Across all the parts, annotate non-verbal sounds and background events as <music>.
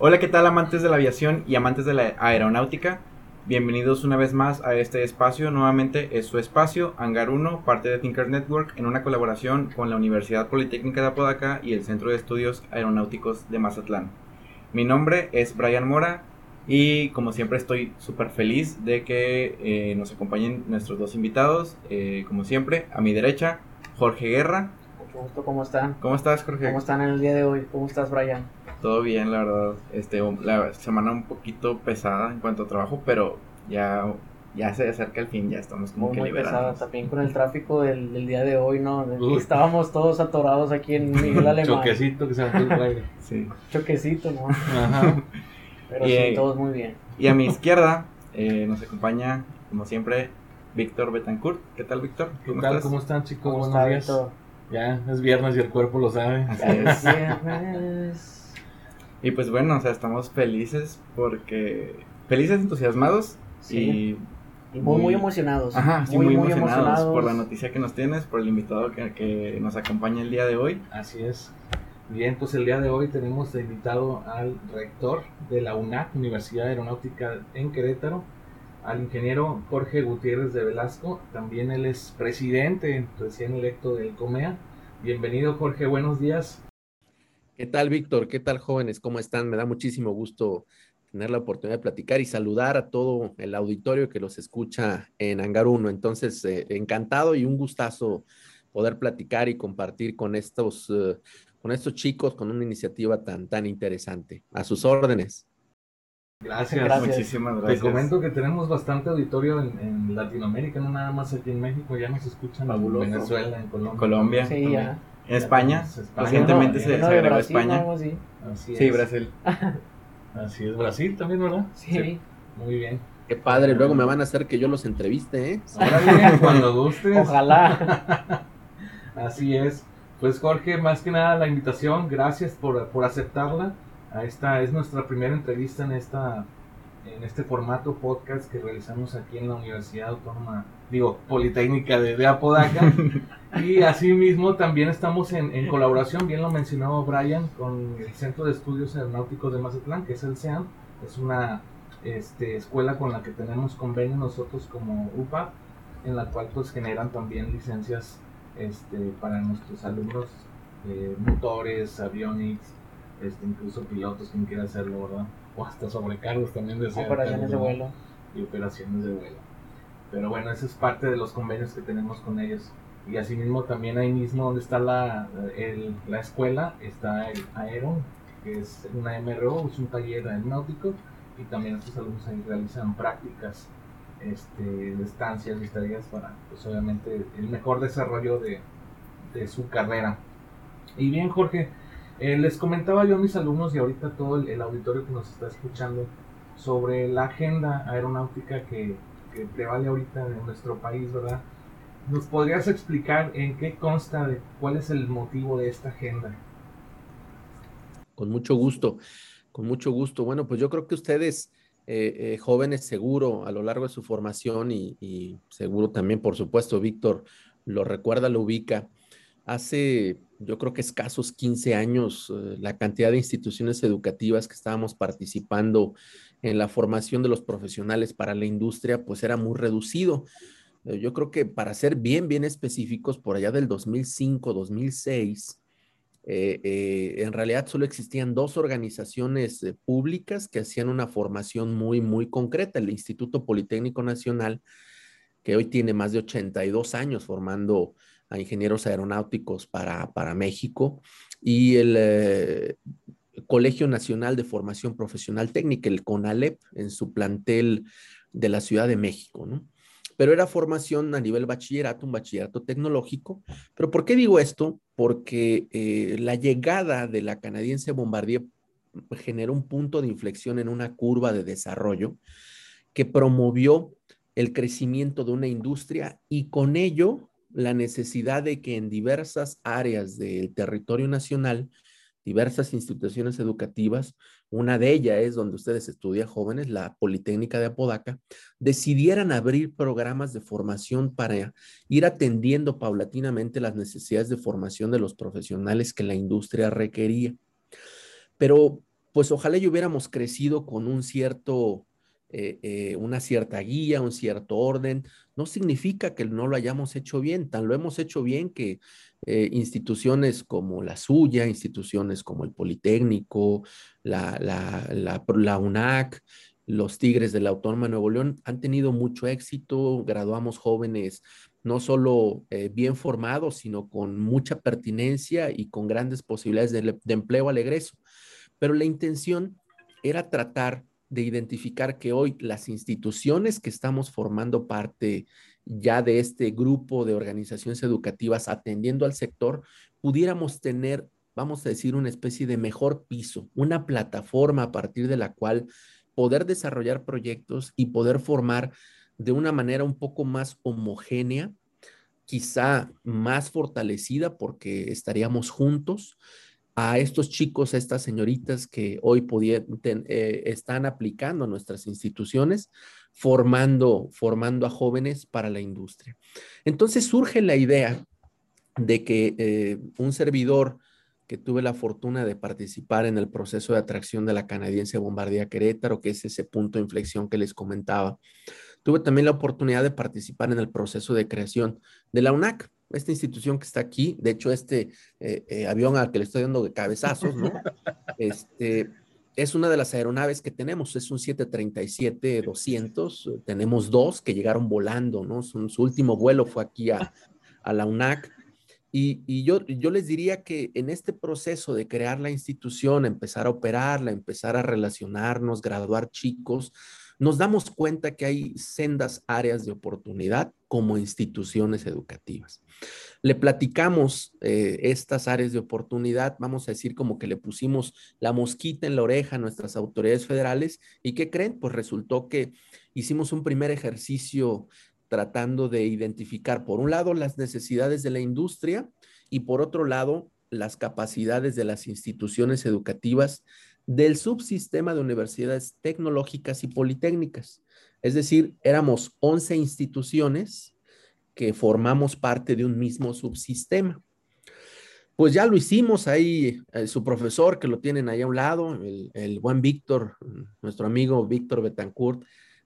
Hola, ¿qué tal amantes de la aviación y amantes de la aeronáutica? Bienvenidos una vez más a este espacio. Nuevamente es su espacio, Hangar 1, parte de Thinker Network, en una colaboración con la Universidad Politécnica de Apodaca y el Centro de Estudios Aeronáuticos de Mazatlán. Mi nombre es Brian Mora y como siempre estoy súper feliz de que eh, nos acompañen nuestros dos invitados. Eh, como siempre, a mi derecha, Jorge Guerra. ¿Cómo están? ¿Cómo estás, Jorge? ¿Cómo están en el día de hoy? ¿Cómo estás, Brian? Todo bien, la verdad. Este, la semana un poquito pesada en cuanto a trabajo, pero ya, ya se acerca el fin, ya estamos como que muy pesada también con el tráfico del, día de hoy, ¿no? Estábamos todos atorados aquí en <laughs> Miguel Alemán. Choquecito que se me Sí. Choquecito, ¿no? Ajá. Pero sí, eh, todos muy bien. Y a mi izquierda eh, nos acompaña, como siempre, Víctor Betancourt. ¿Qué tal, Víctor? ¿Qué tal? ¿Cómo están, chicos? Buenos días. Ya, es viernes y el cuerpo lo sabe. Así es. <laughs> Y pues bueno, o sea, estamos felices porque. Felices, entusiasmados y. muy, muy, emocionados. Ajá, sí, muy, muy, emocionados, por la noticia que nos tienes, por el invitado que, que, nos acompaña el día de hoy. Así es. Bien, pues el día de hoy tenemos invitado al rector de la UNAC, Universidad Aeronáutica en Querétaro, al ingeniero Jorge Gutiérrez de Velasco. También él es presidente recién electo del COMEA. Bienvenido, Jorge, buenos días. ¿Qué tal, Víctor? ¿Qué tal, jóvenes? ¿Cómo están? Me da muchísimo gusto tener la oportunidad de platicar y saludar a todo el auditorio que los escucha en Hangar 1. Entonces, eh, encantado y un gustazo poder platicar y compartir con estos, eh, con estos chicos con una iniciativa tan, tan interesante. A sus órdenes. Gracias. muchísimas gracias. Te comento que tenemos bastante auditorio en, Latinoamérica, no nada más aquí en México, ya nos escuchan en Venezuela, en Colombia. Colombia. Sí, ya. En España, recientemente se, agregó España. sí, Brasil. <laughs> Así es, Brasil también, ¿verdad? Sí. Muy bien. Qué padre, luego me van a hacer que yo los entreviste, ¿eh? <laughs> Ahora bien, cuando gustes. Ojalá. <laughs> Así es. Pues Jorge, más que nada la invitación, gracias por, por aceptarla. A esta es nuestra primera entrevista en esta en este formato podcast que realizamos aquí en la Universidad Autónoma, digo, Politécnica de, de Apodaca. <laughs> y asimismo también estamos en, en, colaboración, bien lo mencionaba Brian, con el Centro de Estudios Aeronáuticos de Mazatlán, que es el CEAM. Es una este, escuela con la que tenemos convenio nosotros como UPA, en la cual pues generan también licencias este, para nuestros alumnos, de motores, avionics, este, incluso pilotos, quien quiera hacerlo, ¿verdad? O hasta sobrecargos también de operaciones de vuelo y operaciones de vuelo. Pero bueno, eso es parte de los convenios que tenemos con ellos. Y asimismo también ahí mismo donde está la, la escuela está el Aeron, que es una MRO, es un taller aeronáutico y también estos alumnos ahí realizan prácticas este, de estancias y tareas para, pues obviamente, el mejor desarrollo de, de su carrera. Y bien, Jorge, eh, les comentaba yo a mis alumnos y ahorita todo el, auditorio que nos está escuchando sobre la agenda aeronáutica que, que prevale ahorita en nuestro país, ¿verdad? ¿Nos podrías explicar en qué consta, de, cuál es el motivo de esta agenda? Con mucho gusto, con mucho gusto. Bueno, pues yo creo que ustedes, eh, eh, jóvenes, seguro a lo largo de su formación y, y seguro también, por supuesto, Víctor, lo recuerda, lo ubica. Hace yo creo que escasos 15 años, eh, la cantidad de instituciones educativas que estábamos participando en la formación de los profesionales para la industria, pues era muy reducido. Eh, yo creo que para ser bien, bien específicos, por allá del 2005, 2006, eh, en realidad solo existían dos organizaciones públicas que hacían una formación muy, muy concreta. El Instituto Politécnico Nacional, que hoy tiene más de 82 años formando a ingenieros aeronáuticos para, para México y el eh, Colegio Nacional de Formación Profesional Técnica, el CONALEP, en su plantel de la Ciudad de México, ¿no? Pero era formación a nivel bachillerato, un bachillerato tecnológico. ¿Pero por qué digo esto? Porque eh, la llegada de la canadiense Bombardier generó un punto de inflexión en una curva de desarrollo que promovió el crecimiento de una industria y con ello la necesidad de que en diversas áreas del territorio nacional, diversas instituciones educativas, una de ellas es donde ustedes estudian jóvenes, la Politécnica de Apodaca, decidieran abrir programas de formación para ir atendiendo paulatinamente las necesidades de formación de los profesionales que la industria requería. Pero pues ojalá y hubiéramos crecido con un cierto, eh, eh, una cierta guía, un cierto orden. No significa que no lo hayamos hecho bien, tan lo hemos hecho bien que eh, instituciones como la suya, instituciones como el Politécnico, la, UNAC, los Tigres de la Autónoma de Nuevo León han tenido mucho éxito, graduamos jóvenes no solo bien formados, sino con mucha pertinencia y con grandes posibilidades de, de empleo al egreso. Pero la intención era tratar de identificar que hoy las instituciones que estamos formando parte ya de este grupo de organizaciones educativas atendiendo al sector, pudiéramos tener, vamos a decir, una especie de mejor piso, una plataforma a partir de la cual poder desarrollar proyectos y poder formar de una manera un poco más homogénea, quizá más fortalecida porque estaríamos juntos, a estos chicos, a estas señoritas que hoy eh, están aplicando a nuestras instituciones, formando, formando a jóvenes para la industria. Entonces surge la idea de que eh, un servidor que tuve la fortuna de participar en el proceso de atracción de la canadiense Bombardía Querétaro, que es ese punto de inflexión que les comentaba. Tuve también la oportunidad de participar en el proceso de creación de la UNAC, esta institución que está aquí, de hecho, este eh, eh, avión al que le estoy dando cabezazos, ¿no? <laughs> Este, es una de las aeronaves que tenemos, es un 737-200, tenemos dos que llegaron volando, ¿no? Su, último vuelo fue aquí a, la UNAC. Y, y, yo, yo les diría que en este proceso de crear la institución, empezar a operarla, empezar a relacionarnos, graduar chicos, nos damos cuenta que hay sendas áreas de oportunidad como instituciones educativas. Le platicamos eh, estas áreas de oportunidad, vamos a decir como que le pusimos la mosquita en la oreja a nuestras autoridades federales y ¿qué creen? Pues resultó que hicimos un primer ejercicio tratando de identificar, por un lado, las necesidades de la industria y por otro lado, las capacidades de las instituciones educativas del subsistema de universidades tecnológicas y politécnicas. Es decir, éramos 11 instituciones que formamos parte de un mismo subsistema. Pues ya lo hicimos ahí, eh, su profesor que lo tienen ahí a un lado, el, buen Víctor, nuestro amigo Víctor Betancourt,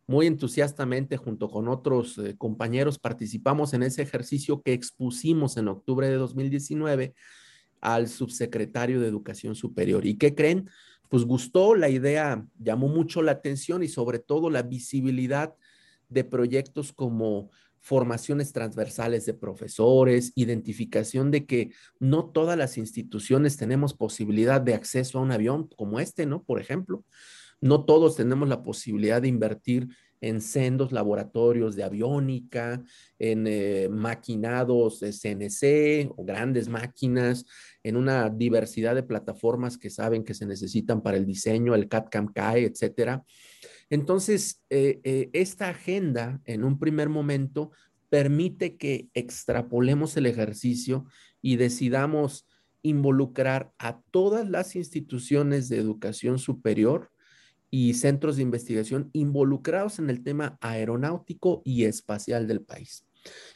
muy entusiastamente junto con otros eh, compañeros participamos en ese ejercicio que expusimos en octubre de 2019 al subsecretario de Educación Superior. ¿Y qué creen? Pues gustó, la idea llamó mucho la atención y sobre todo la visibilidad de proyectos como formaciones transversales de profesores, identificación de que no todas las instituciones tenemos posibilidad de acceso a un avión como este, ¿no? Por ejemplo, no todos tenemos la posibilidad de invertir en sendos laboratorios de aviónica, en eh, maquinados de CNC o grandes máquinas, en una diversidad de plataformas que saben que se necesitan para el diseño, el CAD-CAM CAE, etcétera. Entonces, eh, eh, esta agenda en un primer momento permite que extrapolemos el ejercicio y decidamos involucrar a todas las instituciones de educación superior y centros de investigación involucrados en el tema aeronáutico y espacial del país.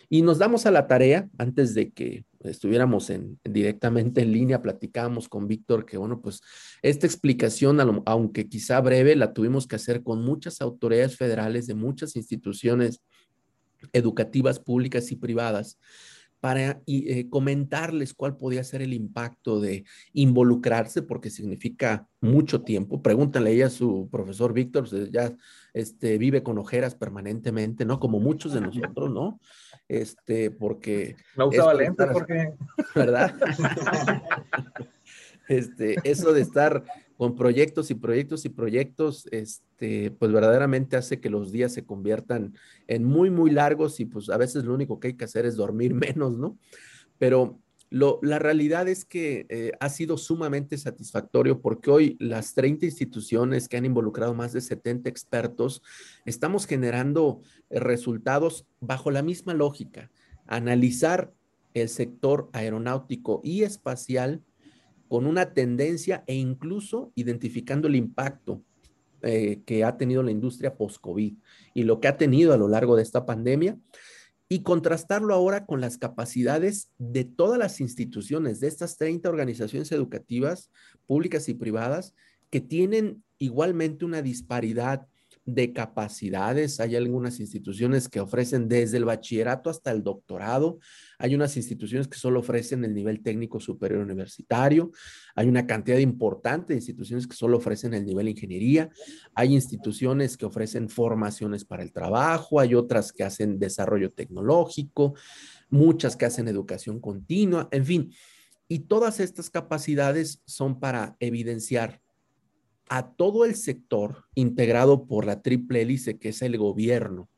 Y nos damos a la tarea, antes de que estuviéramos en, directamente en línea, platicábamos con Víctor que, bueno, pues esta explicación, aunque quizá breve, la tuvimos que hacer con muchas autoridades federales de muchas instituciones educativas públicas y privadas para eh, comentarles cuál podía ser el impacto de involucrarse, porque significa mucho tiempo. Pregúntale a su profesor Víctor, pues, ya este, vive con ojeras permanentemente, ¿no? Como muchos de nosotros, ¿no? Este, porque... La usa Valente, porque... ¿Verdad? <laughs> este, eso de estar con proyectos y proyectos y proyectos, este, pues verdaderamente hace que los días se conviertan en muy, muy largos y pues a veces lo único que hay que hacer es dormir <laughs> menos, ¿no? Pero lo, la realidad es que eh, ha sido sumamente satisfactorio porque hoy las 30 instituciones que han involucrado más de 70 expertos, estamos generando eh, resultados bajo la misma lógica, analizar el sector aeronáutico y espacial con una tendencia e incluso identificando el impacto eh, que ha tenido la industria post-COVID y lo que ha tenido a lo largo de esta pandemia y contrastarlo ahora con las capacidades de todas las instituciones, de estas 30 organizaciones educativas, públicas y privadas, que tienen igualmente una disparidad de capacidades. Hay algunas instituciones que ofrecen desde el bachillerato hasta el doctorado. Hay unas instituciones que solo ofrecen el nivel técnico superior universitario. Hay una cantidad importante de instituciones que solo ofrecen el nivel ingeniería. Hay instituciones que ofrecen formaciones para el trabajo. Hay otras que hacen desarrollo tecnológico. Muchas que hacen educación continua. En fin. Y todas estas capacidades son para evidenciar a todo el sector integrado por la triple hélice que es el gobierno,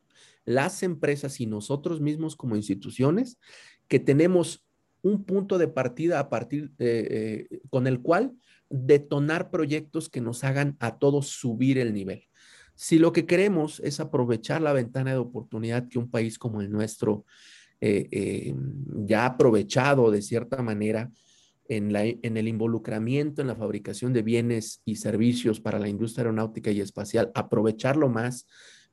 las empresas y nosotros mismos como instituciones, que tenemos un punto de partida a partir eh, eh, con el cual detonar proyectos que nos hagan a todos subir el nivel. Si lo que queremos es aprovechar la ventana de oportunidad que un país como el nuestro eh, ya ha aprovechado de cierta manera, en, el involucramiento en la fabricación de bienes y servicios para la industria aeronáutica y espacial, aprovecharlo más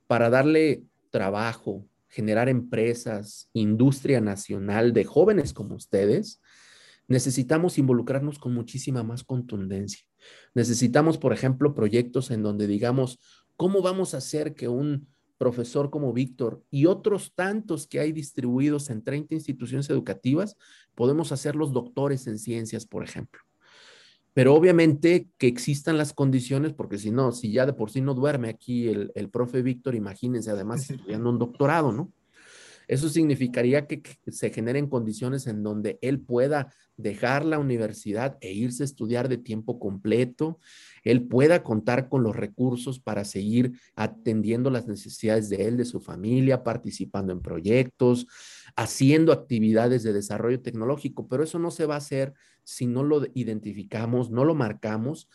para darle trabajo, generar empresas, industria nacional de jóvenes como ustedes, necesitamos involucrarnos con muchísima más contundencia. Necesitamos, por ejemplo, proyectos en donde digamos, ¿cómo vamos a hacer que un profesor como Víctor y otros tantos que hay distribuidos en 30 instituciones educativas, podemos hacer los doctores en ciencias, por ejemplo. Pero obviamente que existan las condiciones, porque si no, si ya de por sí no duerme aquí el, el profe Víctor, imagínense además estudiando un doctorado, ¿no? Eso significaría que, se generen condiciones en donde él pueda dejar la universidad e irse a estudiar de tiempo completo, él pueda contar con los recursos para seguir atendiendo las necesidades de él, de su familia, participando en proyectos, haciendo actividades de desarrollo tecnológico, pero eso no se va a hacer si no lo identificamos, no lo marcamos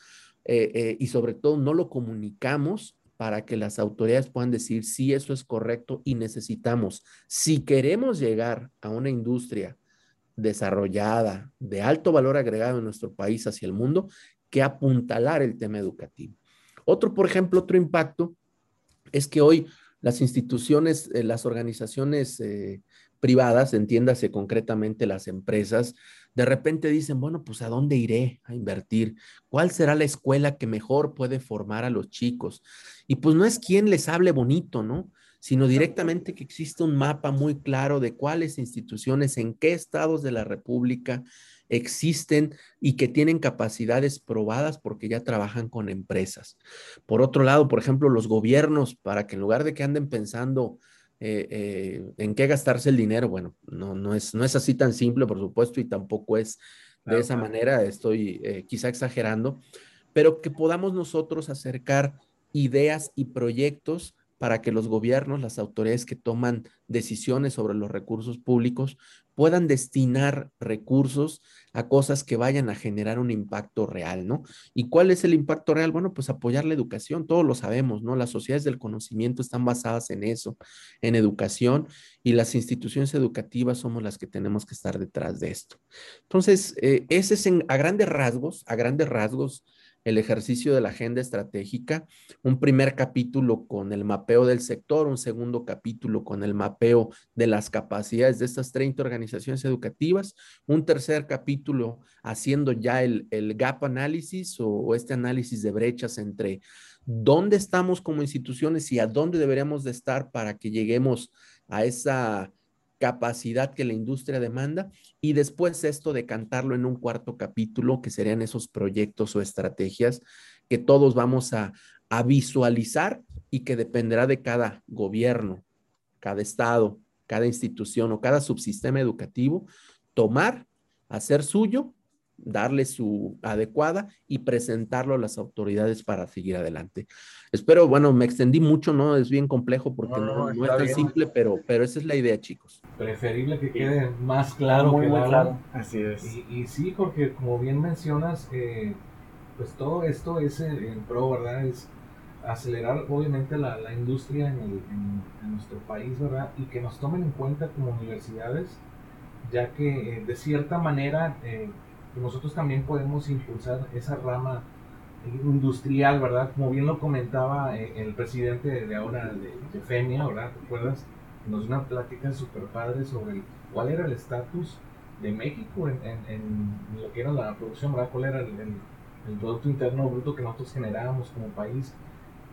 eh, eh, y sobre todo no lo comunicamos para que las autoridades puedan decir si eso es correcto y necesitamos, si queremos llegar a una industria desarrollada de alto valor agregado en nuestro país hacia el mundo, que apuntalar el tema educativo. Otro, por ejemplo, otro impacto es que hoy las instituciones, eh, las organizaciones eh, privadas, entiéndase concretamente las empresas, de repente dicen, bueno, pues ¿a dónde iré a invertir? ¿Cuál será la escuela que mejor puede formar a los chicos? Y pues no es quien les hable bonito, ¿no? Sino directamente que existe un mapa muy claro de cuáles instituciones, en qué estados de la República existen y que tienen capacidades probadas porque ya trabajan con empresas. Por otro lado, por ejemplo, los gobiernos, para que en lugar de que anden pensando eh, eh, en qué gastarse el dinero. Bueno, no, no, es, no es así tan simple, por supuesto, y tampoco es de esa manera, estoy eh, quizá exagerando, pero que podamos nosotros acercar ideas y proyectos para que los gobiernos, las autoridades que toman decisiones sobre los recursos públicos puedan destinar recursos a cosas que vayan a generar un impacto real, ¿no? ¿Y cuál es el impacto real? Bueno, pues apoyar la educación, todos lo sabemos, ¿no? Las sociedades del conocimiento están basadas en eso, en educación, y las instituciones educativas somos las que tenemos que estar detrás de esto. Entonces, eh, ese es a grandes rasgos, a grandes rasgos, el ejercicio de la agenda estratégica, un primer capítulo con el mapeo del sector, un segundo capítulo con el mapeo de las capacidades de estas 30 organizaciones educativas, un tercer capítulo haciendo ya el, gap análisis o, este análisis de brechas entre dónde estamos como instituciones y a dónde deberíamos de estar para que lleguemos a esa capacidad que la industria demanda y después esto de cantarlo en un cuarto capítulo, que serían esos proyectos o estrategias que todos vamos a, a visualizar y que dependerá de cada gobierno, cada estado, cada institución o cada subsistema educativo, tomar, hacer suyo darle su adecuada y presentarlo a las autoridades para seguir adelante. Espero, bueno, me extendí mucho, ¿no? Es bien complejo porque no, es tan simple, pero, pero esa es la idea, chicos. Preferible que quede más claro muy, que muy claro. Así es. Y, sí, porque como bien mencionas, eh, pues todo esto es en, pro, ¿verdad? Es acelerar obviamente la, la industria en, el, en, nuestro país, ¿verdad? Y que nos tomen en cuenta como universidades, ya que eh, de cierta manera... Eh, nosotros también podemos impulsar esa rama industrial, ¿verdad? Como bien lo comentaba eh, el presidente de ahora de, FEMIA, ¿verdad? ¿Te acuerdas? Nos dio una plática súper padre sobre cuál era el estatus de México en, lo que era la producción, ¿verdad? ¿Cuál era el, el Producto Interno Bruto que nosotros generábamos como país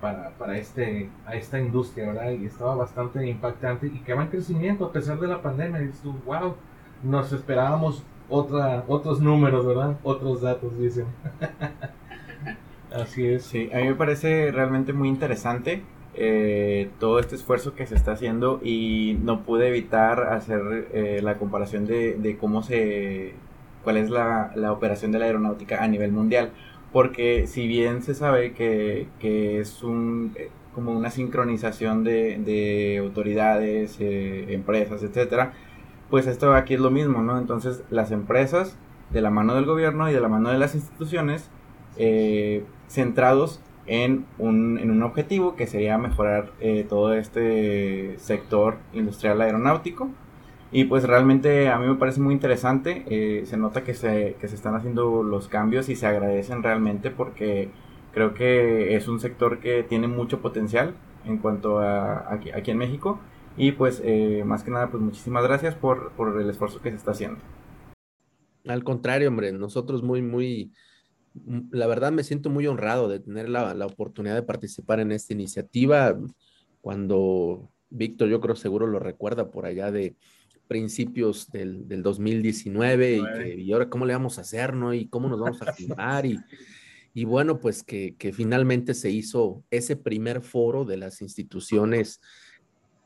para, para este, a esta industria, ¿verdad? Y estaba bastante impactante y que va en crecimiento a pesar de la pandemia. Y tú, wow, nos esperábamos otra, otros números, ¿verdad? Otros datos, dicen. <laughs> Así es. Sí, a mí me parece realmente muy interesante eh, todo este esfuerzo que se está haciendo y no pude evitar hacer eh, la comparación de, cómo se, cuál es la, la, operación de la aeronáutica a nivel mundial, porque si bien se sabe que, que es un eh, como una sincronización de, de autoridades, empresas, etcétera, pues esto aquí es lo mismo, ¿no? Entonces las empresas de la mano del gobierno y de la mano de las instituciones centrados en un, en un objetivo que sería mejorar eh, todo este sector industrial aeronáutico. Y pues realmente a mí me parece muy interesante, eh, se nota que se, que se están haciendo los cambios y se agradecen realmente porque creo que es un sector que tiene mucho potencial en cuanto a aquí, aquí en México. Y pues eh, más que nada, pues muchísimas gracias por, por el esfuerzo que se está haciendo. Al contrario, hombre, nosotros muy, muy, la verdad me siento muy honrado de tener la, oportunidad de participar en esta iniciativa. Cuando Víctor, yo creo seguro lo recuerda por allá de principios del, del 2019 y, que, y ahora cómo le vamos a hacer, ¿no? Y cómo nos vamos a filmar y, y bueno, pues que, que, finalmente se hizo ese primer foro de las instituciones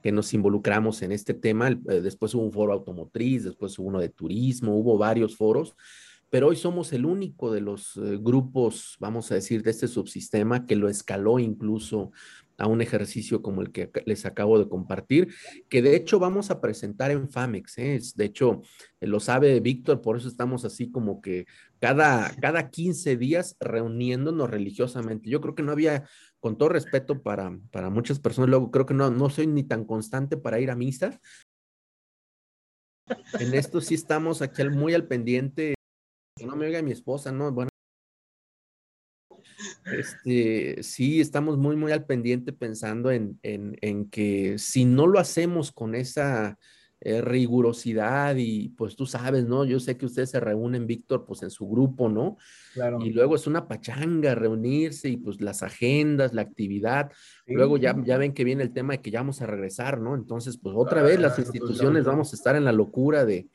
que nos involucramos en este tema. Eh, después hubo un foro automotriz, después hubo uno de turismo, hubo varios foros pero hoy somos el único de los eh, grupos, vamos a decir, de este subsistema que lo escaló incluso a un ejercicio como el que les acabo de compartir, que de hecho vamos a presentar en FAMEX. ¿eh? De hecho, eh, lo sabe Víctor, por eso estamos así como que cada, cada 15 días reuniéndonos religiosamente. Yo creo que no había, con todo respeto para, para muchas personas, luego creo que no, no soy ni tan constante para ir a misa. En esto sí estamos aquí muy al pendiente no me oiga mi esposa, ¿no? Bueno. Este, sí, estamos muy, muy al pendiente pensando en, en, en que si no lo hacemos con esa eh, rigurosidad y pues tú sabes, ¿no? Yo sé que ustedes se reúnen, Víctor, pues en su grupo, ¿no? Claro. Y luego es una pachanga reunirse y pues las agendas, la actividad. Luego ya, ya ven que viene el tema de que ya vamos a regresar, ¿no? Entonces, pues otra vez las ah, pues, instituciones vamos a estar en la locura de,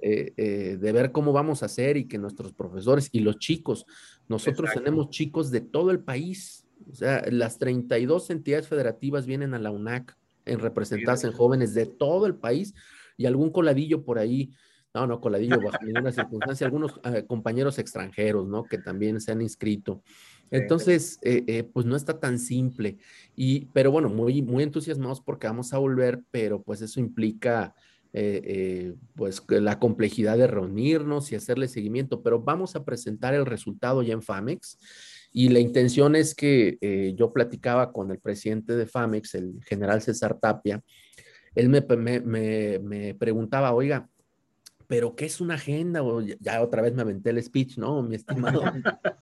eh, eh, de ver cómo vamos a hacer y que nuestros profesores y los chicos, nosotros tenemos chicos de todo el país, o sea, las 32 entidades federativas vienen a la UNAC en representarse en jóvenes de todo el país y algún coladillo por ahí, no, no, coladillo bajo ninguna circunstancia, algunos eh, compañeros extranjeros, ¿no? Que también se han inscrito. Entonces, eh, eh, pues no está tan simple. Y, pero bueno, muy, muy entusiasmados porque vamos a volver, pero pues eso implica pues la complejidad de reunirnos y hacerle seguimiento, pero vamos a presentar el resultado ya en FAMEX y la intención es que eh, yo platicaba con el presidente de FAMEX, el general César Tapia, él me, me, me, preguntaba, oiga, ¿pero qué es una agenda? O ya, otra vez me aventé el speech, ¿no, mi estimado? <laughs>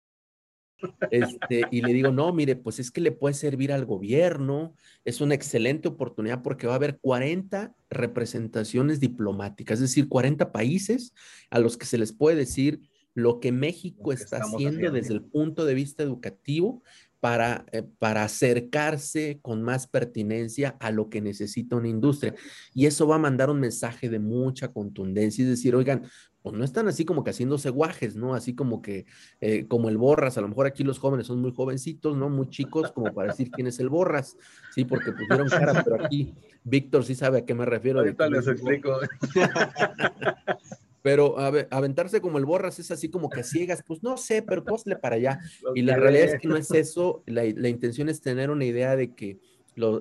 Este, y le digo, no, mire, pues es que le puede servir al gobierno, es una excelente oportunidad porque va a haber 40 representaciones diplomáticas, es decir, 40 países a los que se les puede decir lo que México está haciendo, desde el punto de vista educativo para, eh, para acercarse con más pertinencia a lo que necesita una industria. Y eso va a mandar un mensaje de mucha contundencia, es decir, oigan, pues no están así como que haciéndose guajes, ¿no? Así como que, eh, como el Borras, a lo mejor aquí los jóvenes son muy jovencitos, ¿no? Muy chicos, como para decir quién es el Borras, sí, porque pusieron cara, pero aquí Víctor sí sabe a qué me refiero. Ahorita les explico. <laughs> Pero aventarse como el borras es así como que ciegas, pues no sé, pero posle para allá. <laughs> y la realidad es que no es eso, la, intención es tener una idea de que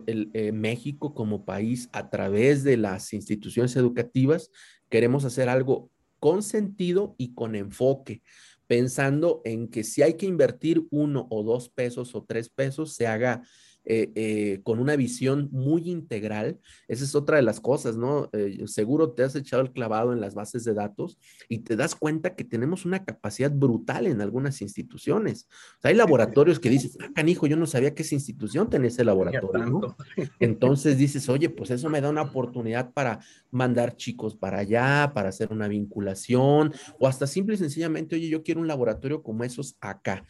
el, eh, México como país, a través de las instituciones educativas, queremos hacer algo con sentido y con enfoque, pensando en que si hay que invertir uno o dos pesos o tres pesos, se haga eh, eh, con una visión muy integral. Esa es otra de las cosas, ¿no? Eh, seguro te has echado el clavado en las bases de datos y te das cuenta que tenemos una capacidad brutal en algunas instituciones. hay laboratorios que dices, ah, canijo, yo no sabía que esa institución tenía ese laboratorio, ¿no? <laughs> Entonces dices, oye, pues eso me da una oportunidad para mandar chicos para allá, para hacer una vinculación, o hasta simple y sencillamente, oye, yo quiero un laboratorio como esos acá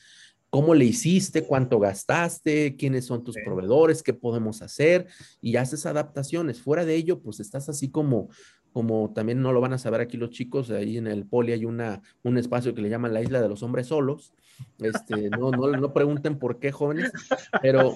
cómo le hiciste, cuánto gastaste, quiénes son tus proveedores, qué podemos hacer y haces adaptaciones. Fuera de ello, pues estás así como, como también no lo van a saber aquí los chicos, ahí en el poli hay una, un espacio que le llaman la isla de los hombres solos. Este, no, no, no pregunten por qué, jóvenes, pero,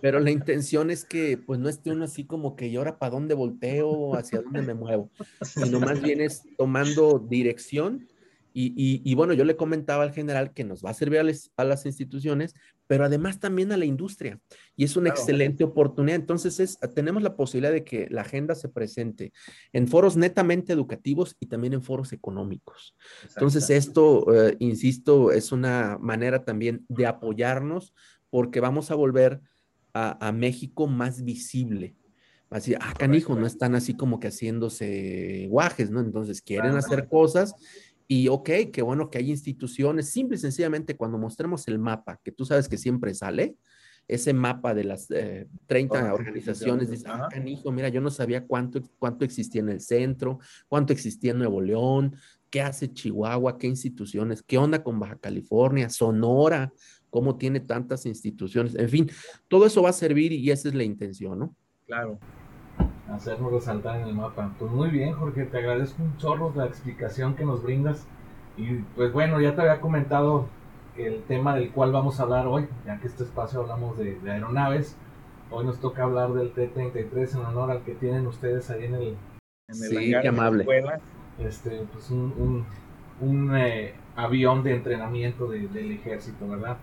pero la intención es que pues no esté uno así como que, ¿y ahora para dónde volteo? ¿Hacia dónde me muevo? Sino más bien es tomando dirección y, bueno, yo le comentaba al general que nos va a servir a, las instituciones, pero además también a la industria. Y es una excelente oportunidad. Entonces, es, tenemos la posibilidad de que la agenda se presente en foros netamente educativos y también en foros económicos. Entonces, esto, eh, insisto, es una manera también de apoyarnos porque vamos a volver a, México más visible. Así, ah, canijo, no están así como que haciéndose guajes, ¿no? Entonces quieren hacer cosas y ok, qué bueno que hay instituciones, simple y sencillamente cuando mostremos el mapa, que tú sabes que siempre sale, ese mapa de las 30 eh, organizaciones, dices, ah, canijo, mira, yo no sabía cuánto, cuánto existía en el centro, cuánto existía en Nuevo León, qué hace Chihuahua, qué instituciones, qué onda con Baja California, Sonora, cómo tiene tantas instituciones, en fin, todo eso va a servir y esa es la intención, ¿no? Claro hacernos resaltar en el mapa. Pues muy bien, Jorge, te agradezco un chorro la explicación que nos brindas. Y pues bueno, ya te había comentado el tema del cual vamos a hablar hoy, ya que este espacio hablamos de, aeronaves. Hoy nos toca hablar del T-33 en honor al que tienen ustedes ahí en el, en el sí, qué amable. Este, pues un, un, eh, avión de entrenamiento del ejército, ¿verdad?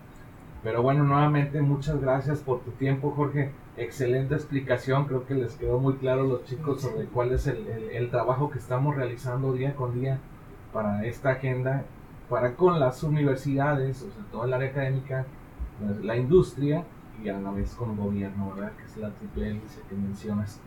Pero bueno, nuevamente muchas gracias por tu tiempo, Jorge excelente explicación, creo que les quedó muy claro a los chicos sobre cuál es el, trabajo que estamos realizando día con día para esta agenda, para con las universidades, o sea, todo el área académica, la industria y a la vez con el gobierno, ¿verdad? Que es la triple hélice que mencionas.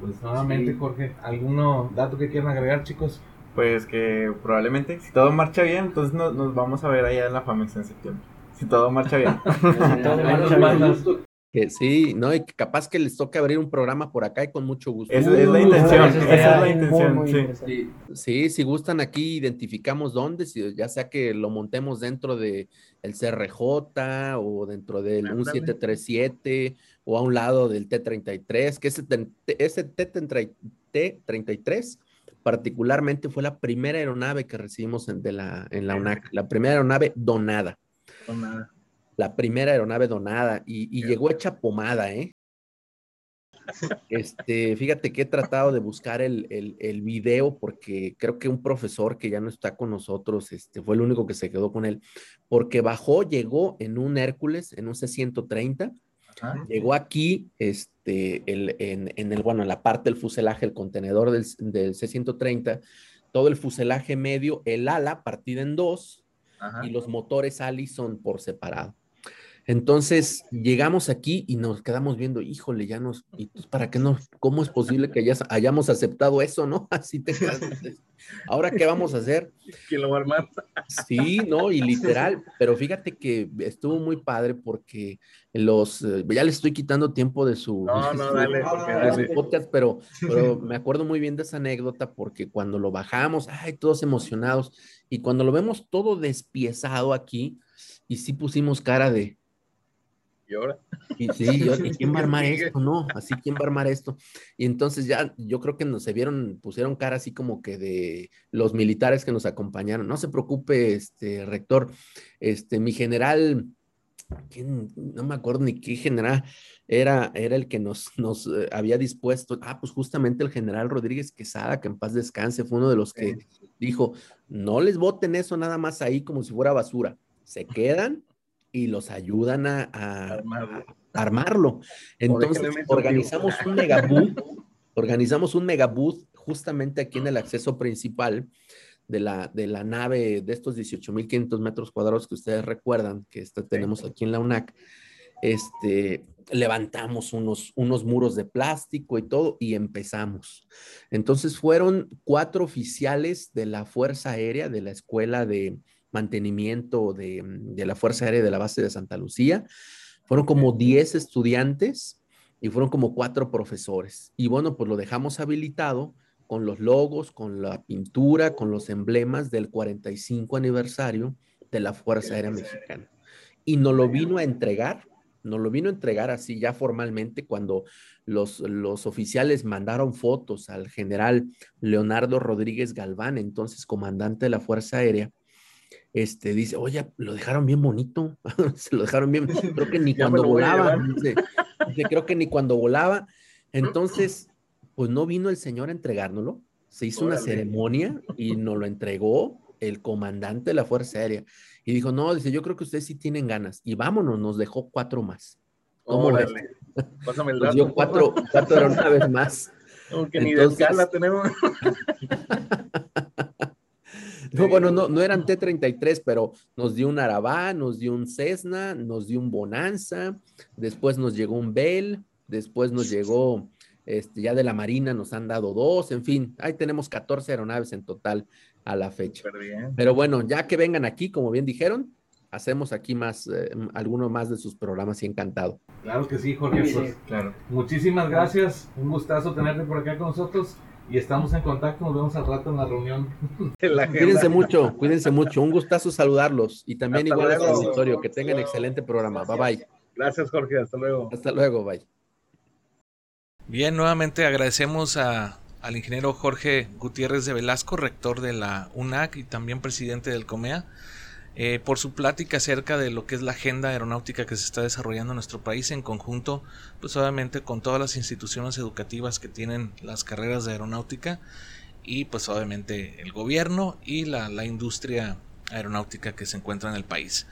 Pues nuevamente, Jorge, ¿alguno dato que quieran agregar, chicos? Pues que probablemente, si todo marcha bien, entonces nos, vamos a ver allá en la FAMEX en septiembre. Si todo marcha bien. <laughs> si todo marcha bien. Que sí, no, y capaz que les toque abrir un programa por acá y con mucho gusto. Esa es la intención, esa es la intención, sí. sí. si gustan aquí identificamos dónde, si, ya sea que lo montemos dentro de el CRJ o dentro del 737 o a un lado del T33, que ese, ese T33 particularmente fue la primera aeronave que recibimos en, de la, en la UNAC, la primera aeronave donada. Donada la primera aeronave donada y, llegó hecha pomada, ¿eh? Este, fíjate que he tratado de buscar el, el, video porque creo que un profesor que ya no está con nosotros, este, fue el único que se quedó con él, porque bajó, llegó en un Hércules, en un C-130, llegó aquí, este, el, en, en, el, bueno, en la parte del fuselaje, el contenedor del, del C-130, todo el fuselaje medio, el ala partida en dos y los motores Allison por separado. Entonces llegamos aquí y nos quedamos viendo, híjole, ya nos, ¿y pues, para qué no? ¿Cómo es posible que hayamos aceptado eso, no? <laughs> Así te. Ahora, ¿qué vamos a hacer? <laughs> ¿Quién lo va a armar? Sí, no, y literal, pero fíjate que estuvo muy padre porque los, eh, ya le estoy quitando tiempo de su, no, no, dale, podcast, pero, pero <laughs> me acuerdo muy bien de esa anécdota porque cuando lo bajamos, ay, todos emocionados, y cuando lo vemos todo despiezado aquí, y sí pusimos cara de, ¿y ahora? Y sí, yo, quién va a armar <laughs> esto? No, así, ¿quién va a armar esto? Y entonces ya, yo creo que nos se vieron, pusieron cara así como que de los militares que nos acompañaron. No se preocupe, este, rector, este, mi general, ¿quién? no me acuerdo ni qué general era, era el que nos, nos eh, había dispuesto. Ah, pues justamente el general Rodríguez Quesada, que en paz descanse, fue uno de los que dijo, no les voten eso nada más ahí como si fuera basura. Se quedan y los ayudan a, armarlo. Entonces organizamos un megabooth, organizamos un justamente aquí en el acceso principal de la, de la nave de estos 18.500 metros cuadrados que ustedes recuerdan que tenemos aquí en la UNAC. este, levantamos unos, unos muros de plástico y todo y empezamos. Entonces fueron cuatro oficiales de la Fuerza Aérea, de la Escuela de Mantenimiento de, de la Fuerza Aérea de la base de Santa Lucía. Fueron como 10 estudiantes y fueron como cuatro profesores. Y bueno, pues lo dejamos habilitado con los logos, con la pintura, con los emblemas del 45 aniversario de la Fuerza Aérea Mexicana. Y nos lo vino a entregar nos lo vino a entregar así ya formalmente cuando los, los oficiales mandaron fotos al general Leonardo Rodríguez Galván, entonces comandante de la Fuerza Aérea. Este dice, oye, lo dejaron bien bonito, <laughs> se lo dejaron bien, <laughs> creo que ni cuando volaba, creo que ni cuando volaba. Entonces, pues no vino el señor a entregárnoslo, se hizo una ceremonia y nos lo entregó el comandante de la Fuerza Aérea. Y dijo, no, dice, yo creo que ustedes sí tienen ganas. Y vámonos, nos dejó cuatro más. ¿Cómo Pásame el dato. <laughs> Nos dio cuatro, cuatro aeronaves más. Aunque ni de escala tenemos. No, bueno, no, no eran T-33, pero nos dio un Arabá, nos dio un Cessna, nos dio un Bonanza, después nos llegó un Bell, después nos llegó, este, ya de la Marina nos han dado dos, en fin, ahí tenemos 14 aeronaves en total a la fecha. Pero bueno, ya que vengan aquí, como bien dijeron, hacemos aquí más, eh, alguno más de sus programas y encantado. Claro que sí, Jorge. Pues, claro. Muchísimas gracias. Un gustazo tenerte por acá con nosotros. Y estamos en contacto, nos vemos al rato en la reunión. <laughs> cuídense mucho, cuídense mucho. Un gustazo saludarlos. Y también igual al auditorio. Que tengan excelente programa. Bye bye. Gracias, Jorge. Hasta luego. Hasta luego. Bye. Bien, nuevamente agradecemos a al ingeniero Jorge Gutiérrez de Velasco, rector de la UNAC y también presidente del COMEA, eh, por su plática acerca de lo que es la agenda aeronáutica que se está desarrollando en nuestro país en conjunto, pues obviamente con todas las instituciones educativas que tienen las carreras de aeronáutica y pues obviamente el gobierno y la, la industria aeronáutica que se encuentra en el país.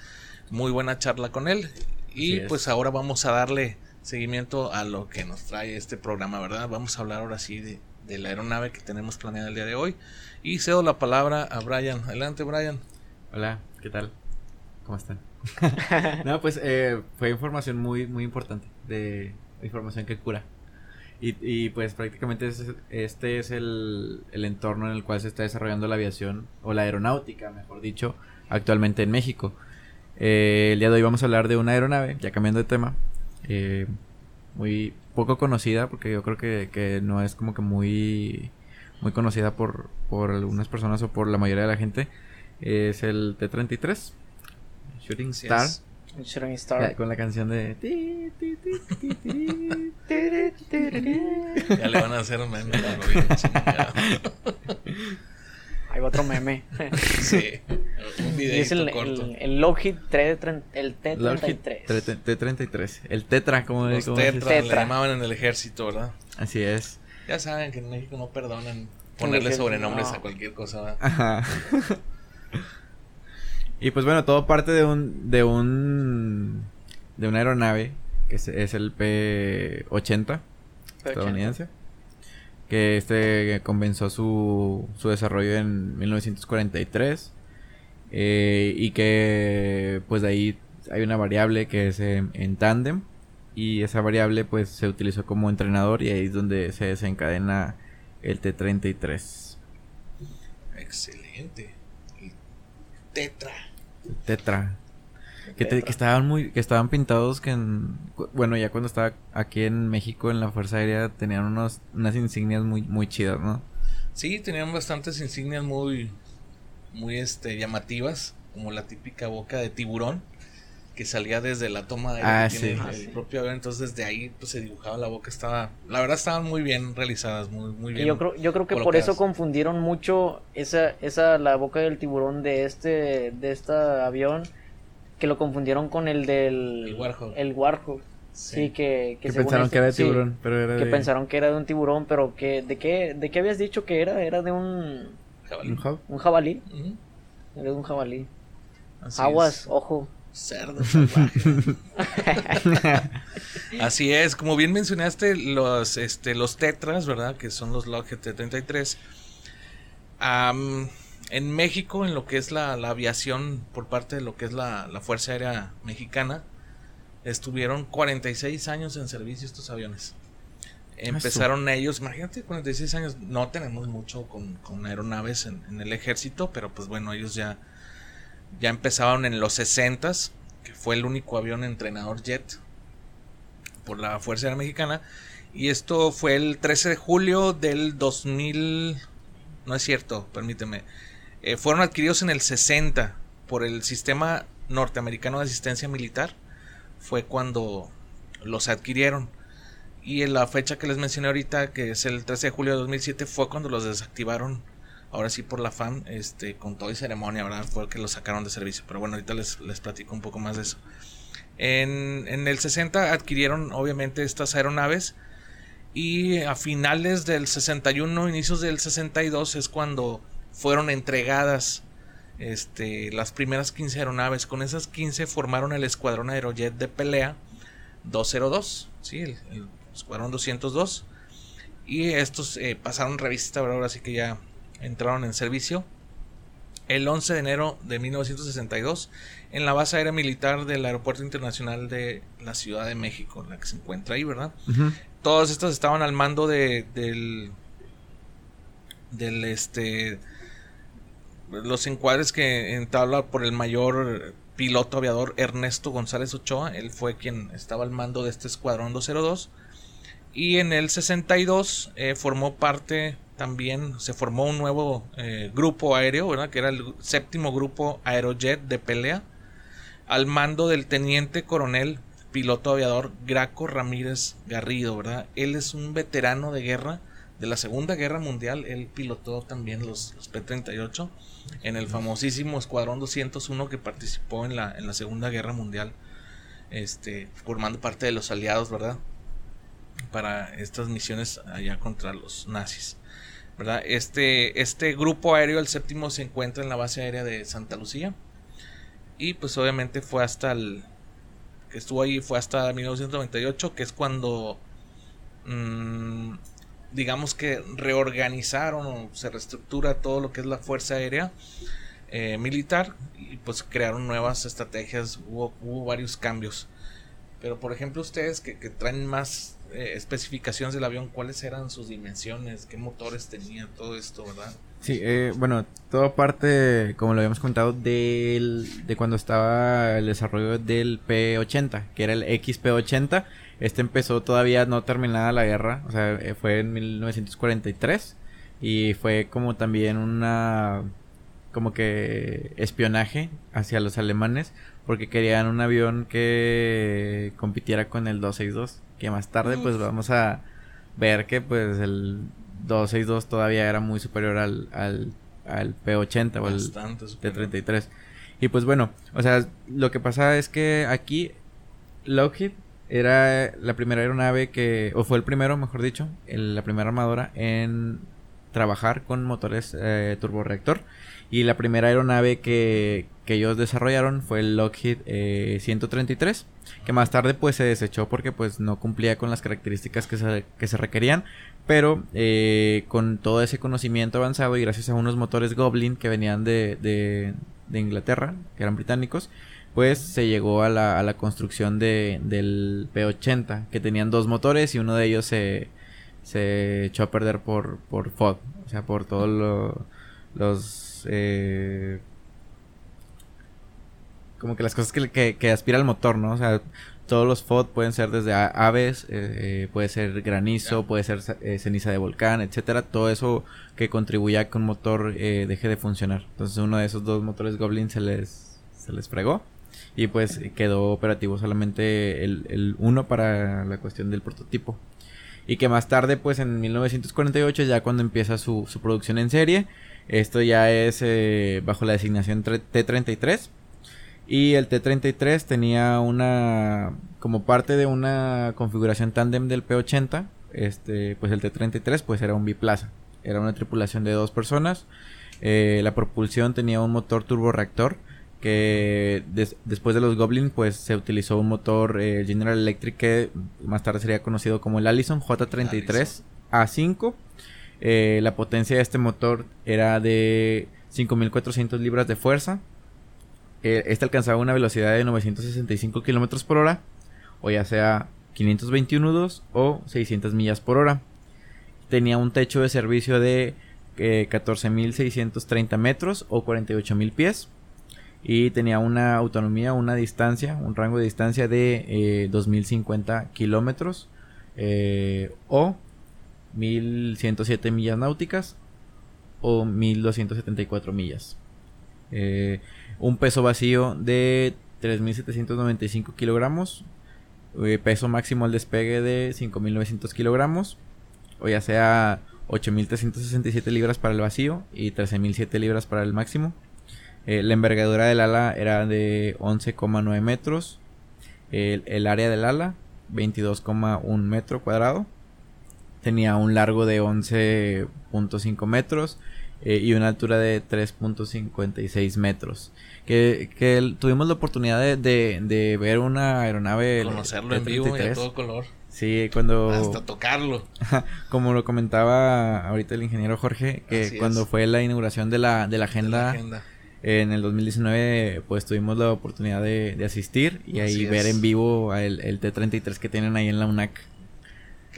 Muy buena charla con él y pues ahora vamos a darle seguimiento a lo que nos trae este programa, ¿verdad? Vamos a hablar ahora sí de, de la aeronave que tenemos planeada el día de hoy. Y cedo la palabra a Brian. Adelante, Brian. Hola, ¿qué tal? ¿Cómo están? <laughs> <laughs> no, pues eh, fue información muy, muy importante, de información que cura. Y, y pues prácticamente este es el, el, entorno en el cual se está desarrollando la aviación, o la aeronáutica, mejor dicho, actualmente en México. Eh, el día de hoy vamos a hablar de una aeronave, ya cambiando de tema, eh, muy poco conocida, porque yo creo que, que no es como que muy, muy conocida por, por algunas personas o por la mayoría de la gente, es el T-33, Shooting Star. Shooting Star. Con la canción de... Ya le van a hacer un meme. Hay otro meme. sí. Un video es el, corto. El, el Lockheed el T-33. T-33. El Tetra, como Los como tetra, le llamaban en el ejército, ¿verdad? Así es. Ya saben que en México no perdonan ponerle sobrenombres no. a cualquier cosa. ¿verdad? Ajá. <laughs> y pues bueno, todo parte de un de un de una aeronave que es, es el P-80 estadounidense que este comenzó su, su desarrollo en 1943 eh, y que pues de ahí hay una variable que es en, en tándem y esa variable pues se utilizó como entrenador y ahí es donde se desencadena el T33. Excelente. Tetra. Tetra. Que, te, que, estaban muy que estaban pintados que en, bueno ya cuando estaba aquí en México en la Fuerza Aérea tenían unos unas insignias muy muy chidas no sí tenían bastantes insignias muy muy este llamativas como la típica boca de tiburón que salía desde la toma de ah, sí. el, el propio avión entonces de ahí pues se dibujaba la boca estaba la verdad estaban muy bien realizadas muy muy bien yo creo yo creo que colocadas. por eso confundieron mucho esa esa la boca del tiburón de este de este avión que lo confundieron con el del el Warhol. El Warhol. Sí, sí que, que, que pensaron este, que era de tiburón, sí, pero era que de... pensaron que era de un tiburón, pero que de qué de qué habías dicho que era? Era de un jabalí. ¿Un, jab? un jabalí. Uh -huh. Era de un jabalí. Así Aguas, es. ojo. Cerdo salvaje. <laughs> Así es, como bien mencionaste, los, este, los tetras, ¿verdad? Que son los Lockheed T-33. Um, en México, en lo que es la, la, aviación por parte de lo que es la, la Fuerza Aérea Mexicana, estuvieron 46 años en servicio estos aviones. Empezaron ellos, imagínate, 46 años, no tenemos mucho con, aeronaves en, el ejército, pero pues bueno, ellos ya, ya empezaron en los 60 que fue el único avión entrenador jet por la Fuerza Aérea Mexicana. Y esto fue el 13 de julio del 2000, no es cierto, permíteme, eh, fueron adquiridos en el 60 por el sistema norteamericano de asistencia militar, fue cuando los adquirieron. Y en la fecha que les mencioné ahorita, que es el 13 de julio de 2007, fue cuando los desactivaron. Ahora sí por la FAM, este, con toda ceremonia, ¿verdad? Fue que los sacaron de servicio. Pero bueno, ahorita les, les platico un poco más de eso. En, en el 60 adquirieron obviamente estas aeronaves. Y a finales del 61, inicios del 62 es cuando fueron entregadas este, las primeras 15 aeronaves. Con esas 15 formaron el Escuadrón Aerojet de Pelea 202. ¿sí? el, Escuadrón 202. Y estos eh, pasaron revista, ahora así que ya entraron en servicio. El 11 de enero de 1962 en la base aérea militar del Aeropuerto Internacional de la Ciudad de México, la que se encuentra ahí, ¿verdad? Todos estos estaban al mando de, del, del este, los encuadres que entabla por el mayor piloto aviador Ernesto González Ochoa, él fue quien estaba al mando de este escuadrón 202 y en el 62 eh, formó parte también, se formó un nuevo eh, grupo aéreo, ¿verdad? Que era el séptimo grupo Aerojet de pelea, al mando del teniente coronel piloto aviador Graco Ramírez Garrido, ¿verdad? Él es un veterano de guerra de la Segunda Guerra Mundial, él pilotó también los, P-38 en el famosísimo Escuadrón 201 que participó en la, en la Segunda Guerra Mundial, este, formando parte de los aliados, ¿verdad? para estas misiones allá contra los nazis. Este, este grupo aéreo, el séptimo, se encuentra en la base aérea de Santa Lucía. Y pues obviamente fue hasta el... que estuvo ahí fue hasta 1998, que es cuando... Mm, digamos que reorganizaron o se reestructura todo lo que es la Fuerza Aérea eh, Militar y pues crearon nuevas estrategias, hubo, hubo varios cambios. Pero por ejemplo ustedes que traen más eh, especificaciones del avión, cuáles eran sus dimensiones, qué motores tenía, todo esto, ¿verdad? Sí, eh, bueno, todo parte, como lo habíamos contado, del, de cuando estaba el desarrollo del P-80, que era el XP-80. Este empezó todavía no terminada la guerra, o sea, eh, fue en 1943 y fue como también una como que espionaje hacia los alemanes porque querían un avión que compitiera con el 262 que más tarde pues vamos a ver que pues el 262 todavía era muy superior al, al, al P80 o al T33. Y pues bueno, o sea, lo que pasa es que aquí Lockheed era la primera aeronave que, o fue el primero, mejor dicho, la primera armadora en trabajar con motores eh, turborreactor. Y la primera aeronave que, que ellos desarrollaron fue el Lockheed 133, eh, que más tarde pues se desechó porque pues no cumplía con las características que se, que se requerían, pero eh, con todo ese conocimiento avanzado y gracias a unos motores Goblin que venían de, de, de Inglaterra, que eran británicos, pues se llegó a la, a la construcción de, del P80, que tenían dos motores y uno de ellos se, se echó a perder por, por FOD, o sea, por todos los... Eh, como que las cosas que, que, aspira el motor, ¿no? O sea, todos los FOD pueden ser desde aves, eh, eh, puede ser granizo, puede ser eh, ceniza de volcán, etcétera. Todo eso que contribuye a que un motor deje de funcionar. Entonces uno de esos dos motores Goblin se les, se les fregó. Y pues quedó operativo solamente el, el uno para la cuestión del prototipo. Y que más tarde, pues en 1948, ya cuando empieza su, su producción en serie, esto ya es bajo la designación T33 y el T-33 tenía una, como parte de una configuración tandem del P-80, este, pues el T-33 pues era un biplaza. Era una tripulación de dos personas. Eh, la propulsión tenía un motor turborreactor que después de los Goblin pues se utilizó un motor eh, General Electric que más tarde sería conocido como el Allison J33 A5. Eh, la potencia de este motor era de 5400 libras de fuerza este alcanzaba una velocidad de 965 kilómetros por hora. o ya sea 521 nudos o 600 millas por hora. Tenía un techo de servicio de 14.630 eh, metros o 48.000 pies. Y tenía una autonomía, una distancia, un rango de distancia de 2.050 eh, kilómetros eh, o 1.107 millas náuticas o 1.274 millas. un peso vacío de 3.795 kilogramos. peso máximo al despegue de 5.900 kilogramos. O ya sea 8.367 libras para el vacío y 13.007 libras para el máximo. Eh, la envergadura del ala era de 11,9 metros. El, área del ala, 22,1 metro cuadrado. Tenía un largo de 11.5 metros eh, y una altura de 3.56 metros. Que, tuvimos la oportunidad de, ver una aeronave. Conocerlo en vivo y a todo color. Sí, cuando... Hasta tocarlo. <laughs> Como lo comentaba ahorita el ingeniero Jorge, que cuando fue la inauguración de la, de la agenda, en el 2019, pues tuvimos la oportunidad de, asistir y ahí ver en vivo el, el, T-33 que tienen ahí en la UNAC.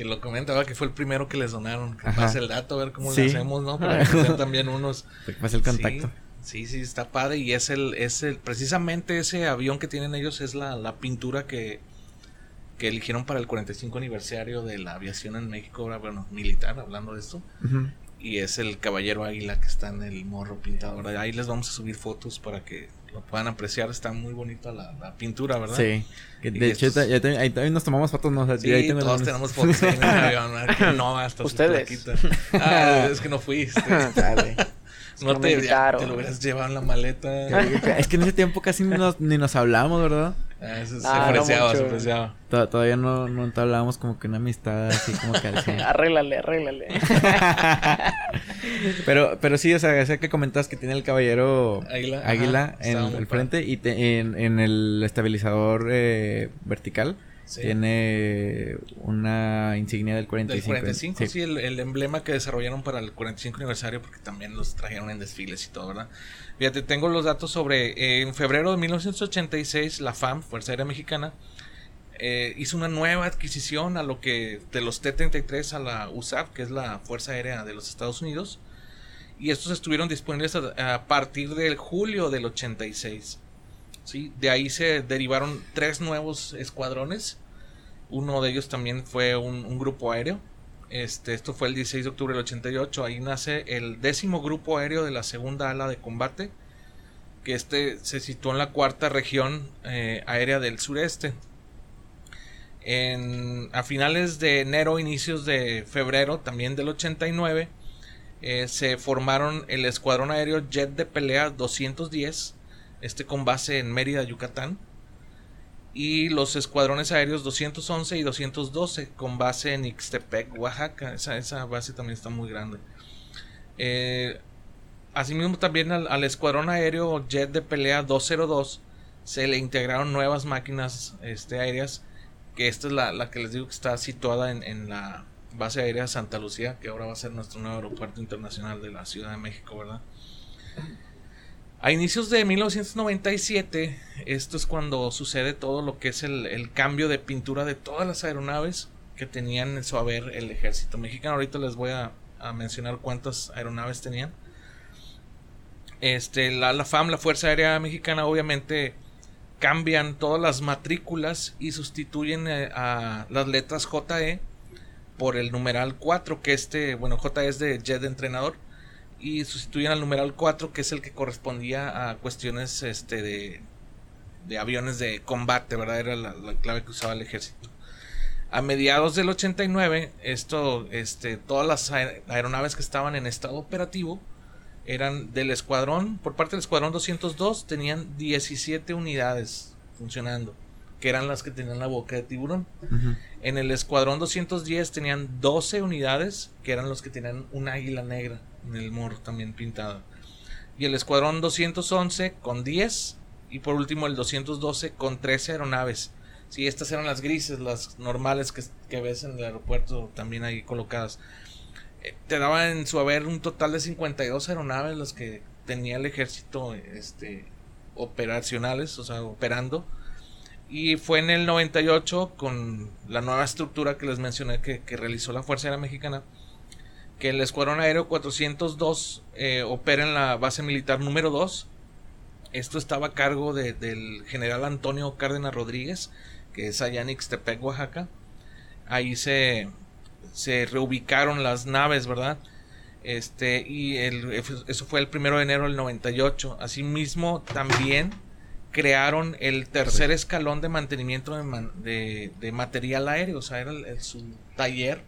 Que lo comentaba que fue el primero que les donaron. Que pase el dato, a ver cómo lo hacemos, ¿no? Para que también unos... <laughs> Que pase el contacto. Sí, sí, está padre y es el, es el, precisamente ese avión que tienen ellos es la, la pintura que, que eligieron para el 45 aniversario de la aviación en México, bueno, militar, hablando de esto. Y es el Caballero Águila que está en el morro pintado. Ahí les vamos a subir fotos para que lo puedan apreciar. Está muy bonita la, pintura, ¿verdad? Sí. De hecho, ahí también nos tomamos fotos. ¿no? sí, ahí todos tenemos fotos en el <laughs> avión. no, hasta Ustedes. Ah, es que no fuiste. <laughs> no, te, te, lo hubieras llevado en la maleta. <laughs> es que en ese tiempo casi ni nos, ni nos hablamos, ¿verdad? Ah, se apreciaba, se apreciaba. Todavía no, no hablábamos como que una amistad así como que arréglale, arréglale. <laughs> pero, pero sí, o sea, ese que comentas que tiene el caballero Águila, en el frente y en, en, el estabilizador eh, vertical. Tiene una insignia del 45. Del 45, sí, el, el, emblema que desarrollaron para el 45 aniversario, porque también los trajeron en desfiles y todo, ¿verdad? Fíjate, tengo los datos sobre. Eh, en febrero de 1986, la FAM, Fuerza Aérea Mexicana, eh, hizo una nueva adquisición a lo que. de los T-33 a la USAF, que es la Fuerza Aérea de los Estados Unidos. Y estos estuvieron disponibles a, partir del julio del 86. ¿sí? De ahí se derivaron tres nuevos escuadrones. Uno de ellos también fue un grupo aéreo este, esto fue el 16 de octubre del 88. Ahí nace el décimo grupo aéreo de la segunda ala de combate. Que este se situó en la cuarta región eh, aérea del sureste. A finales de enero, inicios de febrero, también del 89, eh, se formaron el Escuadrón Aéreo Jet de Pelea 210, este con base en Mérida, Yucatán y los escuadrones aéreos 211 y 212 con base en Ixtepec, Oaxaca. Esa, esa base también está muy grande. Eh, asimismo también al, escuadrón aéreo jet de pelea 202 se le integraron nuevas máquinas este, aéreas. Que esta es la, que les digo que está situada en, en la base aérea Santa Lucía, que ahora va a ser nuestro nuevo aeropuerto internacional de la Ciudad de México, ¿verdad? A inicios de 1997, esto es cuando sucede todo lo que es el, cambio de pintura de todas las aeronaves que tenían en su haber el ejército mexicano. Ahorita les voy a, mencionar cuántas aeronaves tenían. Este, la, la FAM, la Fuerza Aérea Mexicana, obviamente cambian todas las matrículas y sustituyen eh, a las letras JE por el numeral 4, que este, bueno, J es de Jet entrenador y sustituyen al numeral 4 que es el que correspondía a cuestiones este de, de aviones de combate, ¿verdad? Era la, clave que usaba el ejército. A mediados del 89, esto, este, todas las aeronaves que estaban en estado operativo eran del escuadrón, por parte del escuadrón 202 tenían 17 unidades funcionando, que eran las que tenían la boca de tiburón. En el escuadrón 210 tenían 12 unidades, que eran los que tenían un águila negra en el morro también pintada. Y el escuadrón 211 con 10 y por último el 212 con 13 aeronaves. Sí, estas eran las grises, las normales que, que ves en el aeropuerto también ahí colocadas. Eh, te daban en su haber un total de 52 aeronaves las que tenía el ejército este, operacionales, o sea, operando. Y fue en el 98 con la nueva estructura que les mencioné que, realizó la Fuerza Aérea Mexicana, que el Escuadrón Aéreo 402 eh, opera en la base militar número 2. Esto estaba a cargo del general Antonio Cárdenas Rodríguez, que es allá en Ixtepec, Oaxaca. Ahí se, se reubicaron las naves, ¿verdad? Este, y el, eso fue el primero de enero del 98. Asimismo, también crearon el tercer escalón de mantenimiento de, material aéreo, o sea, era su taller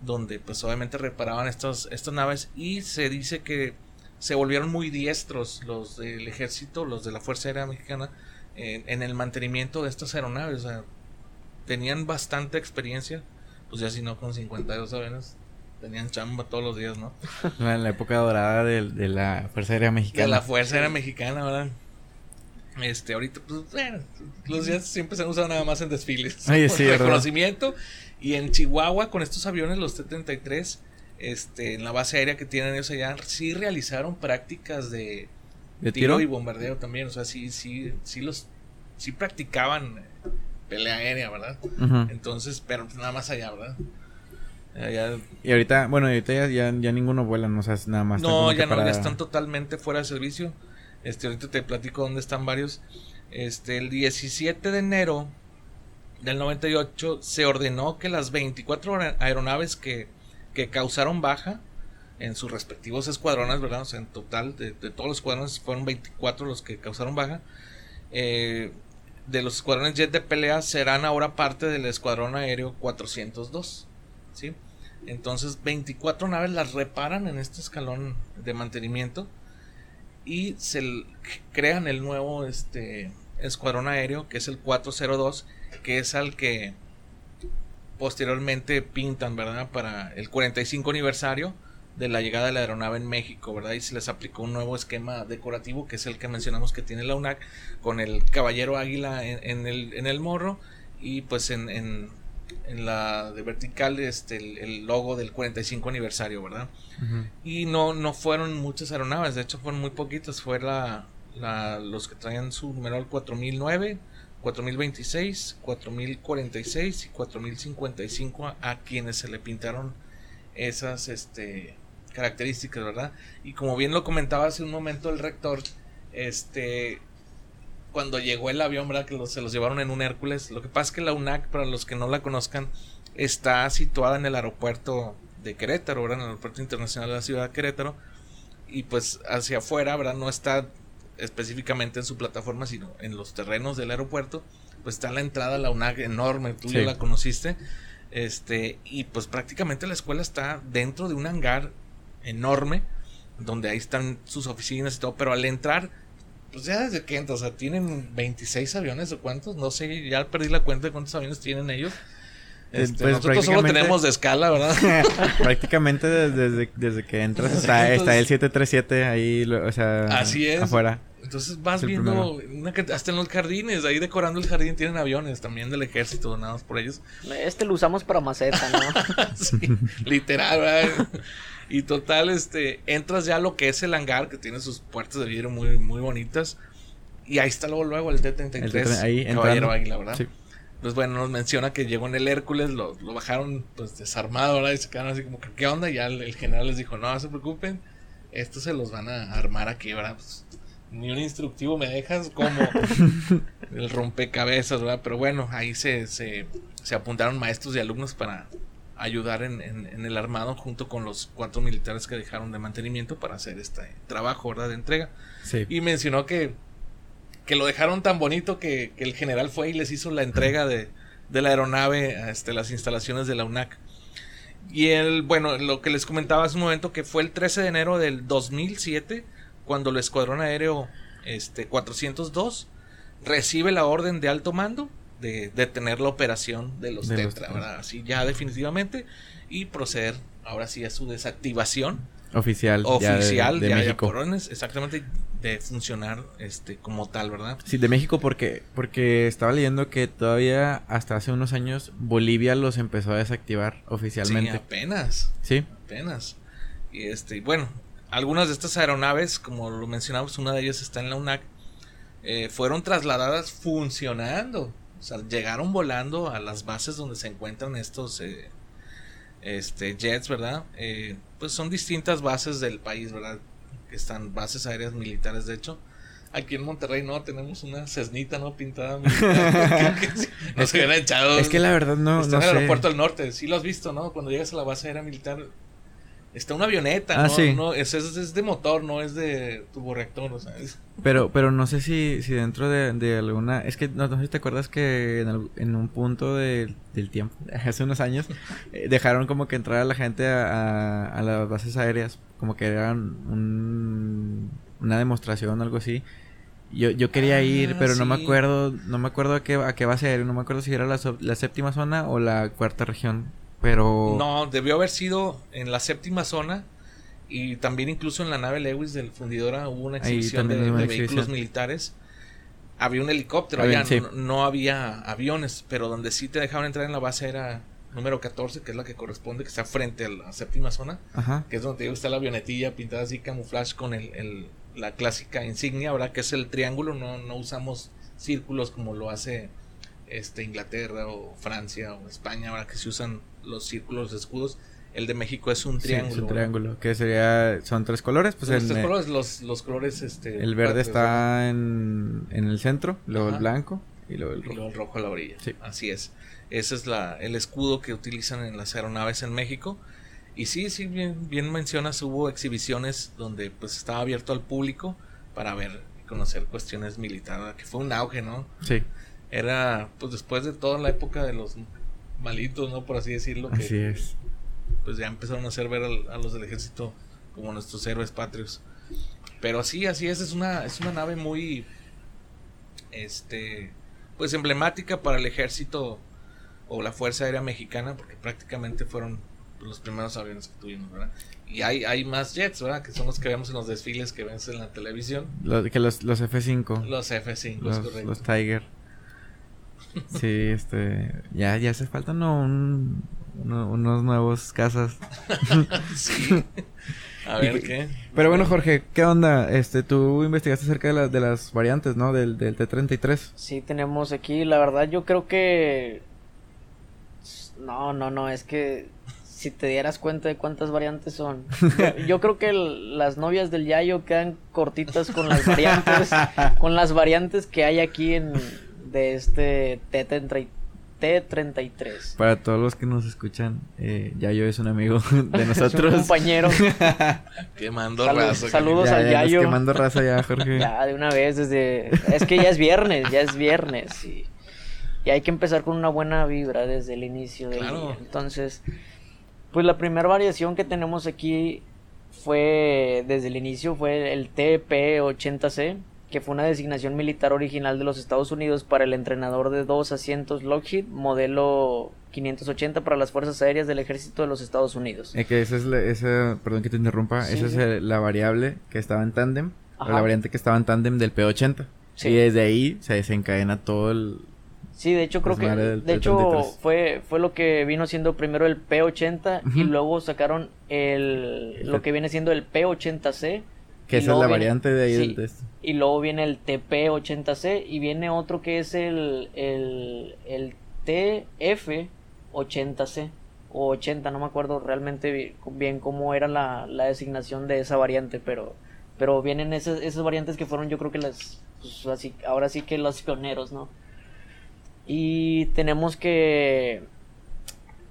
donde pues obviamente reparaban estos, estas naves y se dice que se volvieron muy diestros los del ejército, los de la Fuerza Aérea Mexicana en, el mantenimiento de estas aeronaves, tenían bastante experiencia, pues ya si no con 52 aviones tenían chamba todos los días, ¿no? <laughs> En la época dorada de, de la Fuerza Aérea Mexicana. De la Fuerza Aérea Mexicana, ¿verdad? Este, ahorita, pues, bueno, los días siempre se han usado nada más en desfiles. <laughs> Ay, sí, reconocimiento. Y en Chihuahua, con estos aviones, los T-33, este, en la base aérea que tienen ellos allá, sí realizaron prácticas de, ¿De tiro? y bombardeo también. O sea, sí, sí, sí los, sí practicaban pelea aérea, ¿verdad? Entonces, pero pues, nada más allá, ¿verdad? y ahorita, bueno, ahorita ya, ya, ninguno vuela, no o sea, nada más. No, ya no, ya están totalmente fuera de servicio. Este, ahorita te platico dónde están varios. Este, el 17 de enero del 98 se ordenó que las 24 aeronaves que, que causaron baja en sus respectivos escuadrones, ¿verdad? O sea, en total, de, todos los escuadrones fueron 24 los que causaron baja. Eh, de los escuadrones jet de pelea serán ahora parte del escuadrón aéreo 402. ¿sí? Entonces, 24 naves las reparan en este escalón de mantenimiento y se crean el nuevo este escuadrón aéreo que es el 402 que es al que posteriormente pintan verdad para el 45 aniversario de la llegada de la aeronave en México verdad y se les aplicó un nuevo esquema decorativo que es el que mencionamos que tiene la UNAC con el caballero águila en, el, en el morro y pues en, en la de vertical este el, logo del 45 aniversario, ¿verdad? Y no no fueron muchas aeronaves, de hecho fueron muy poquitas, fue la, los que traían su numeral 4009, 4026, 4046 y 4055 a, a quienes se le pintaron esas este características, ¿verdad? Y como bien lo comentaba hace un momento el rector, este cuando llegó el avión, ¿verdad? Que se los llevaron en un Hércules. Lo que pasa es que la UNAC, para los que no la conozcan, está situada en el aeropuerto de Querétaro, ¿verdad? En el aeropuerto internacional de la ciudad de Querétaro. Y pues hacia afuera, ¿verdad? No está específicamente en su plataforma, sino en los terrenos del aeropuerto. Pues está la entrada a la UNAC enorme, tú ya la conociste. Este, y pues prácticamente la escuela está dentro de un hangar enorme, donde ahí están sus oficinas y todo, pero al entrar pues ya desde que o sea, tienen 26 aviones o cuántos, no sé, ya perdí la cuenta de cuántos aviones tienen ellos. Eh, este, pues nosotros solo tenemos de escala, ¿verdad? <laughs> prácticamente desde, desde, que entras está, está, el 737 ahí, o sea, Así es. afuera. Entonces vas viendo, hasta en los jardines, ahí decorando el jardín tienen aviones también del ejército donados por ellos. Este lo usamos para maceta, ¿no? <laughs> sí, literal, ¿verdad? Y total, este, entras ya a lo que es el hangar, que tiene sus puertas de vidrio muy, muy bonitas. Y ahí está luego, luego el T-33, ahí, Caballero Águila, ¿verdad? Sí. Pues bueno, nos menciona que llegó en el Hércules, lo, lo bajaron pues desarmado, ¿verdad? Y se quedaron así como, ¿qué onda? Y ya el, general les dijo, no, no se preocupen, estos se los van a armar aquí, ¿verdad? Pues, ni un instructivo me dejas como <laughs> el rompecabezas, ¿verdad? Pero bueno, ahí se, se, se apuntaron maestros y alumnos para ayudar en, en, el armado junto con los cuatro militares que dejaron de mantenimiento para hacer este trabajo ¿verdad? de entrega. Y mencionó que, que lo dejaron tan bonito que, el general fue y les hizo la entrega de, de la aeronave a este, las instalaciones de la UNAC. Y el, bueno, lo que les comentaba hace un momento que fue el 13 de enero del 2007 cuando el escuadrón aéreo este 402 recibe la orden de alto mando de detener la operación de los Tetra, Así ya definitivamente y proceder ahora sí a su desactivación oficial oficial de, México. exactamente de funcionar este como tal, ¿verdad? Sí, de México porque porque estaba leyendo que todavía hasta hace unos años Bolivia los empezó a desactivar oficialmente. Sí, apenas. Sí. Apenas. Y este, bueno, algunas de estas aeronaves, como lo mencionamos, una de ellas está en la UNAC, eh, fueron trasladadas funcionando sea, llegaron volando a las bases donde se encuentran estos eh, este, jets, ¿verdad? Eh, pues son distintas bases del país, ¿verdad? Que están bases aéreas militares, de hecho. Aquí en Monterrey no tenemos una cesnita no pintada militar. <laughs> es, que, echado, es que la verdad no, está en el aeropuerto del norte. Sí lo has visto, ¿no? Cuando llegas a la base aérea militar está una avioneta, ah, ¿no? Sí. no es, es, de motor, no es de turborreactor, o sea, Pero, pero no sé si, si dentro de, de alguna... Es que no, sé si te acuerdas que en, en un punto de, del tiempo, <laughs> hace unos años, eh, dejaron como que entrar a la gente a, a, las bases aéreas, como que eran un, una demostración, algo así. Yo, yo quería ir, Ah, pero no me acuerdo, no me acuerdo a qué, a qué base aérea, no me acuerdo si era la, la séptima zona o la cuarta región, pero... No, debió haber sido en la séptima zona y también incluso en la nave Lewis del fundidora hubo una exhibición de, una vehículos exhibición. militares. Había un helicóptero, Había- sí. no, no había aviones, pero donde sí te dejaban entrar en la base era número 14, que es la que corresponde, que está frente a la séptima zona, Ajá. que es donde te digo, está la avionetilla pintada así camuflaje con el, el- la clásica insignia, ¿verdad? Que es el triángulo, no, no usamos círculos como lo hace este Inglaterra o Francia o España, ¿verdad? Que se usan los círculos de escudos. El de México es un Sí, triángulo. es un triángulo. Que sería. Son tres colores. Pues los en, tres colores, los, los colores, este. el verde está en, en el centro. Luego Ajá. el blanco. Y luego el Y rojo. luego el rojo a la orilla. Sí. Así es. Ese es la, el escudo que utilizan en las aeronaves en México. Y sí, sí, bien, bien mencionas, hubo exhibiciones donde pues estaba abierto al público para ver y conocer cuestiones militares, que fue un auge, ¿no? Sí, Era pues después de toda la época de los malitos, ¿no? Por así decirlo, que así es. pues ya empezaron a hacer ver al- a los del ejército como nuestros héroes patrios. Pero sí, así es, es una, es una nave muy este pues emblemática para el ejército o la Fuerza Aérea Mexicana, porque prácticamente fueron los primeros aviones que tuvimos, ¿verdad? Y hay, hay más jets, ¿verdad? Que son los que vemos en los desfiles que ves en la televisión. Lo- que los, los F5. Los F5, Los, correcto. los Tiger. <laughs> Sí, este. Ya, ya hace falta ¿no? Un- uno- unos nuevos casas. <laughs> Sí. A <laughs> ver qué. Pero bueno, Jorge, ¿qué onda? Este, tú investigaste acerca de, las de las variantes, ¿no? Del, del T-33. Sí, tenemos aquí, la verdad yo creo que... No, no, no, es que si te dieras cuenta de cuántas variantes son. Yo, yo creo que el- las novias del Yayo quedan cortitas con las variantes, con las variantes que hay aquí en de este T-30 T-33. Para todos los que nos escuchan, eh, Yayo es un amigo <laughs> de Es un nosotros. compañero. <laughs> Quemando Salud- raza. saludos Ya, al ya Yayo. quemando raza ya, <laughs> Jorge. Ya, de una vez, desde... Es que ya es viernes, ya es viernes. Y, y hay que empezar con una buena vibra desde el inicio del Claro. día. Entonces, pues la primera variación que tenemos aquí fue, desde el inicio, fue el TP-80C, que fue una designación militar original de los Estados Unidos para el entrenador de dos asientos Lockheed, modelo 580 para las Fuerzas Aéreas del Ejército de los Estados Unidos. Eh, que esa es la, esa, perdón que te interrumpa, Sí, esa sí. es la variable que estaba en tándem, la variante que estaba en tándem del P80. Sí. Y desde ahí se desencadena todo el... Sí, de hecho creo que del de hecho T-33. fue fue lo que vino siendo primero el P80 y luego sacaron el lo que viene siendo el P80C Que esa es la viene- variante de ahí sí. del test. y luego viene el TP80C y viene otro que es el el, el TF80C o 80, no me acuerdo realmente bi- bien cómo era la, la designación de esa variante, pero pero vienen esas, esas variantes que fueron yo creo que las pues, así ahora sí que los pioneros, ¿no? Y tenemos que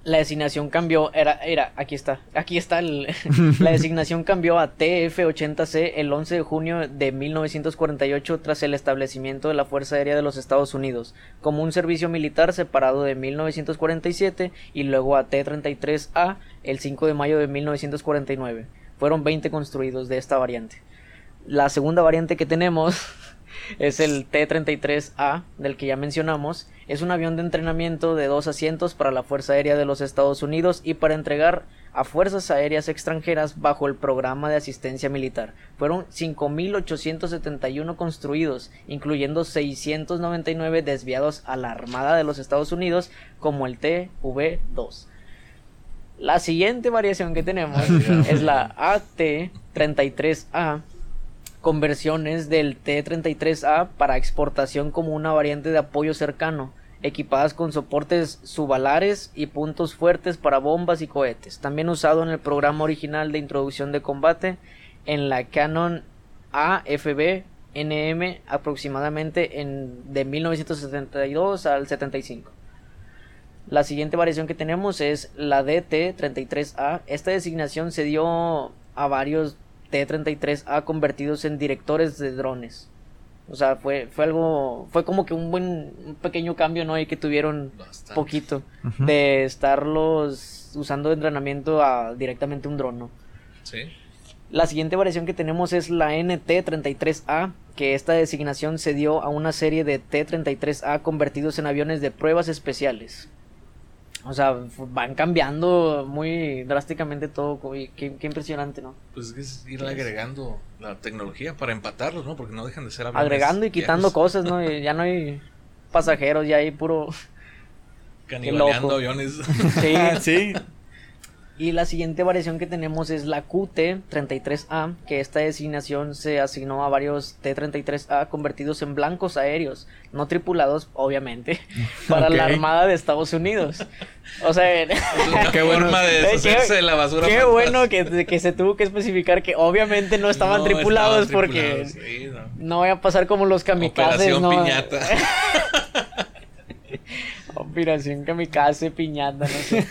la designación cambió, era, era, aquí está, aquí está, el- <laughs> la designación cambió a TF-80C el 11 de junio de 1948 tras el establecimiento de la Fuerza Aérea de los Estados Unidos, como un servicio militar separado de 1947 y luego a T-33A el 5 de mayo de 1949. Fueron 20 construidos de esta variante. La segunda variante que tenemos es el T-33A, del que ya mencionamos. Es un avión de entrenamiento de dos asientos para la Fuerza Aérea de los Estados Unidos y para entregar a fuerzas aéreas extranjeras bajo el programa de asistencia militar. Fueron 5.871 construidos, incluyendo 699 desviados a la Armada de los Estados Unidos, como el TV-2. La siguiente variación que tenemos <laughs> es la AT-33A, conversiones del T-33A para exportación como una variante de apoyo cercano. equipadas con soportes subalares y puntos fuertes para bombas y cohetes. También usado en el programa original de introducción de combate en la Canon AFB NM aproximadamente en, de 1972 al 75. La siguiente variación que tenemos es la DT-33A. Esta designación se dio a varios T-33A convertidos en directores de drones. O sea, fue, fue algo, fue como que un buen, un pequeño cambio, ¿no? Y que tuvieron Bastante. poquito de estarlos usando de entrenamiento a directamente un dron, ¿no? Sí. La siguiente variación que tenemos es la NT-33A, que esta designación se dio a una serie de T-33A convertidos en aviones de pruebas especiales. O sea, van cambiando muy drásticamente todo. y Qué, qué impresionante, ¿no? Pues es que es ir agregando la tecnología para empatarlos, ¿no? Porque no dejan de ser aviones Agregando y quitando cosas, ¿no? Y ya no hay pasajeros, ya hay puro... <laughs> Canibaleando aviones. Sí. <laughs> sí. Y la siguiente variación que tenemos es la QT-33A, que esta designación se asignó a varios T-33A convertidos en blancos aéreos, no tripulados, obviamente, <laughs> para la. Armada de Estados Unidos. O sea, <laughs> Qué bueno. forma de deshacerse de la basura. qué fantasma. bueno que, que se tuvo que especificar que obviamente no estaban No tripulados estaban porque tripulados, sí, no. no vaya a pasar como los kamikazes, Operación ¿no? Piñata. <laughs> Operación Kamikaze Piñata, no sé.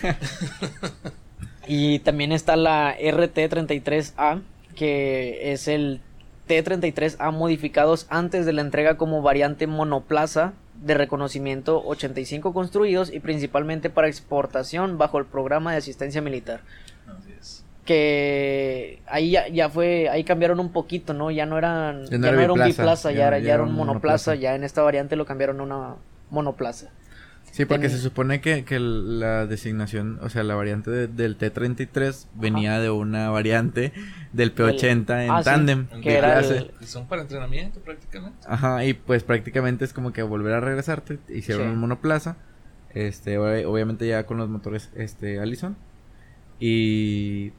Y también está la RT-33A, que es el T-33A modificados antes de la entrega como variante monoplaza de reconocimiento 85 construidos y principalmente para exportación bajo el programa de asistencia militar. Así es. Que ahí ya, ya fue, ahí cambiaron un poquito, ¿no? Ya no eran, Ya no ya era no era un biplaza, biplaza, ya, ya- era, un un monoplaza, monoplaza. ya en esta variante lo cambiaron a una monoplaza. Sí, porque Ten- se supone que, que la designación, o sea, la variante de- del T-33 venía de una variante del P-80 en Ah, sí, tándem. que de era el- son para entrenamiento prácticamente. Ajá, y pues prácticamente es como que volver a regresarte. Hicieron Sí. un monoplaza. Este, ob- obviamente ya con los motores este Allison. Y,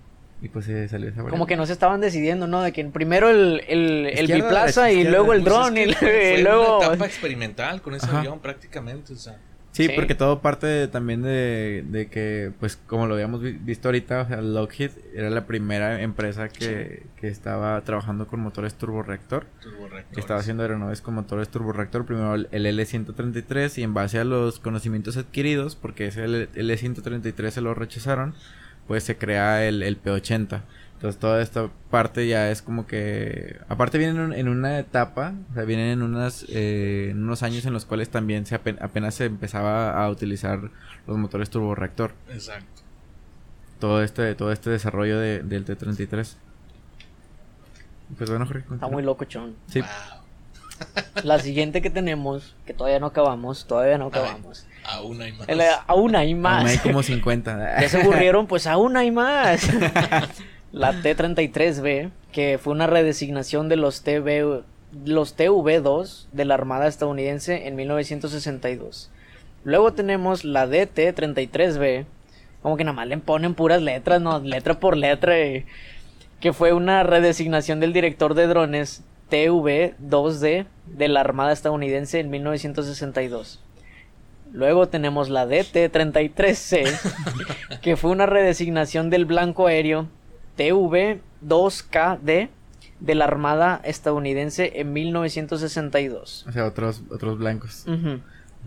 y pues se salió esa variante. Como que no se estaban decidiendo, ¿no? De que primero el, el, el biplaza y luego el Pues es dron que y, fue y luego... una etapa experimental con ese Ajá. avión prácticamente, o sea, Sí, Sí. porque todo parte de- también de, de que, pues como lo habíamos vi- visto ahorita, o sea, Lockheed era la primera empresa que, que estaba trabajando con motores turborreactor. turborreactores. que estaba haciendo aeronaves con motores turborreactor, primero el el L-133 y en base a los conocimientos adquiridos, porque ese L- L-133 se lo rechazaron, pues se crea el, el P-80. Entonces toda esta parte ya es como que... Aparte vienen en, un- en una etapa, o sea, vienen en, unas, eh, en unos años en los cuales también se apen- apenas se empezaba a utilizar los motores turborreactor. Exacto. Todo este, todo este desarrollo de- del T-33. Pues bueno, Jorge. Está muy loco, chon. Sí. Wow. La siguiente que tenemos, que todavía no acabamos, todavía no acabamos. Aún hay más. El- aún hay Aún más. hay como 50. <laughs> Ya se aburrieron, pues aún hay más. <laughs> La T-33B, que fue una redesignación de los TV, los TV-2 de la Armada estadounidense en 1962. Luego tenemos la DT-33B, como que nada más le ponen puras letras, no, letra por letra, que fue una redesignación del director de drones TV-2D de la Armada estadounidense en 1962. Luego tenemos la DT-33C, <laughs> que fue una redesignación del blanco aéreo TV-2KD de la Armada estadounidense en 1962. O sea, otros, otros blancos.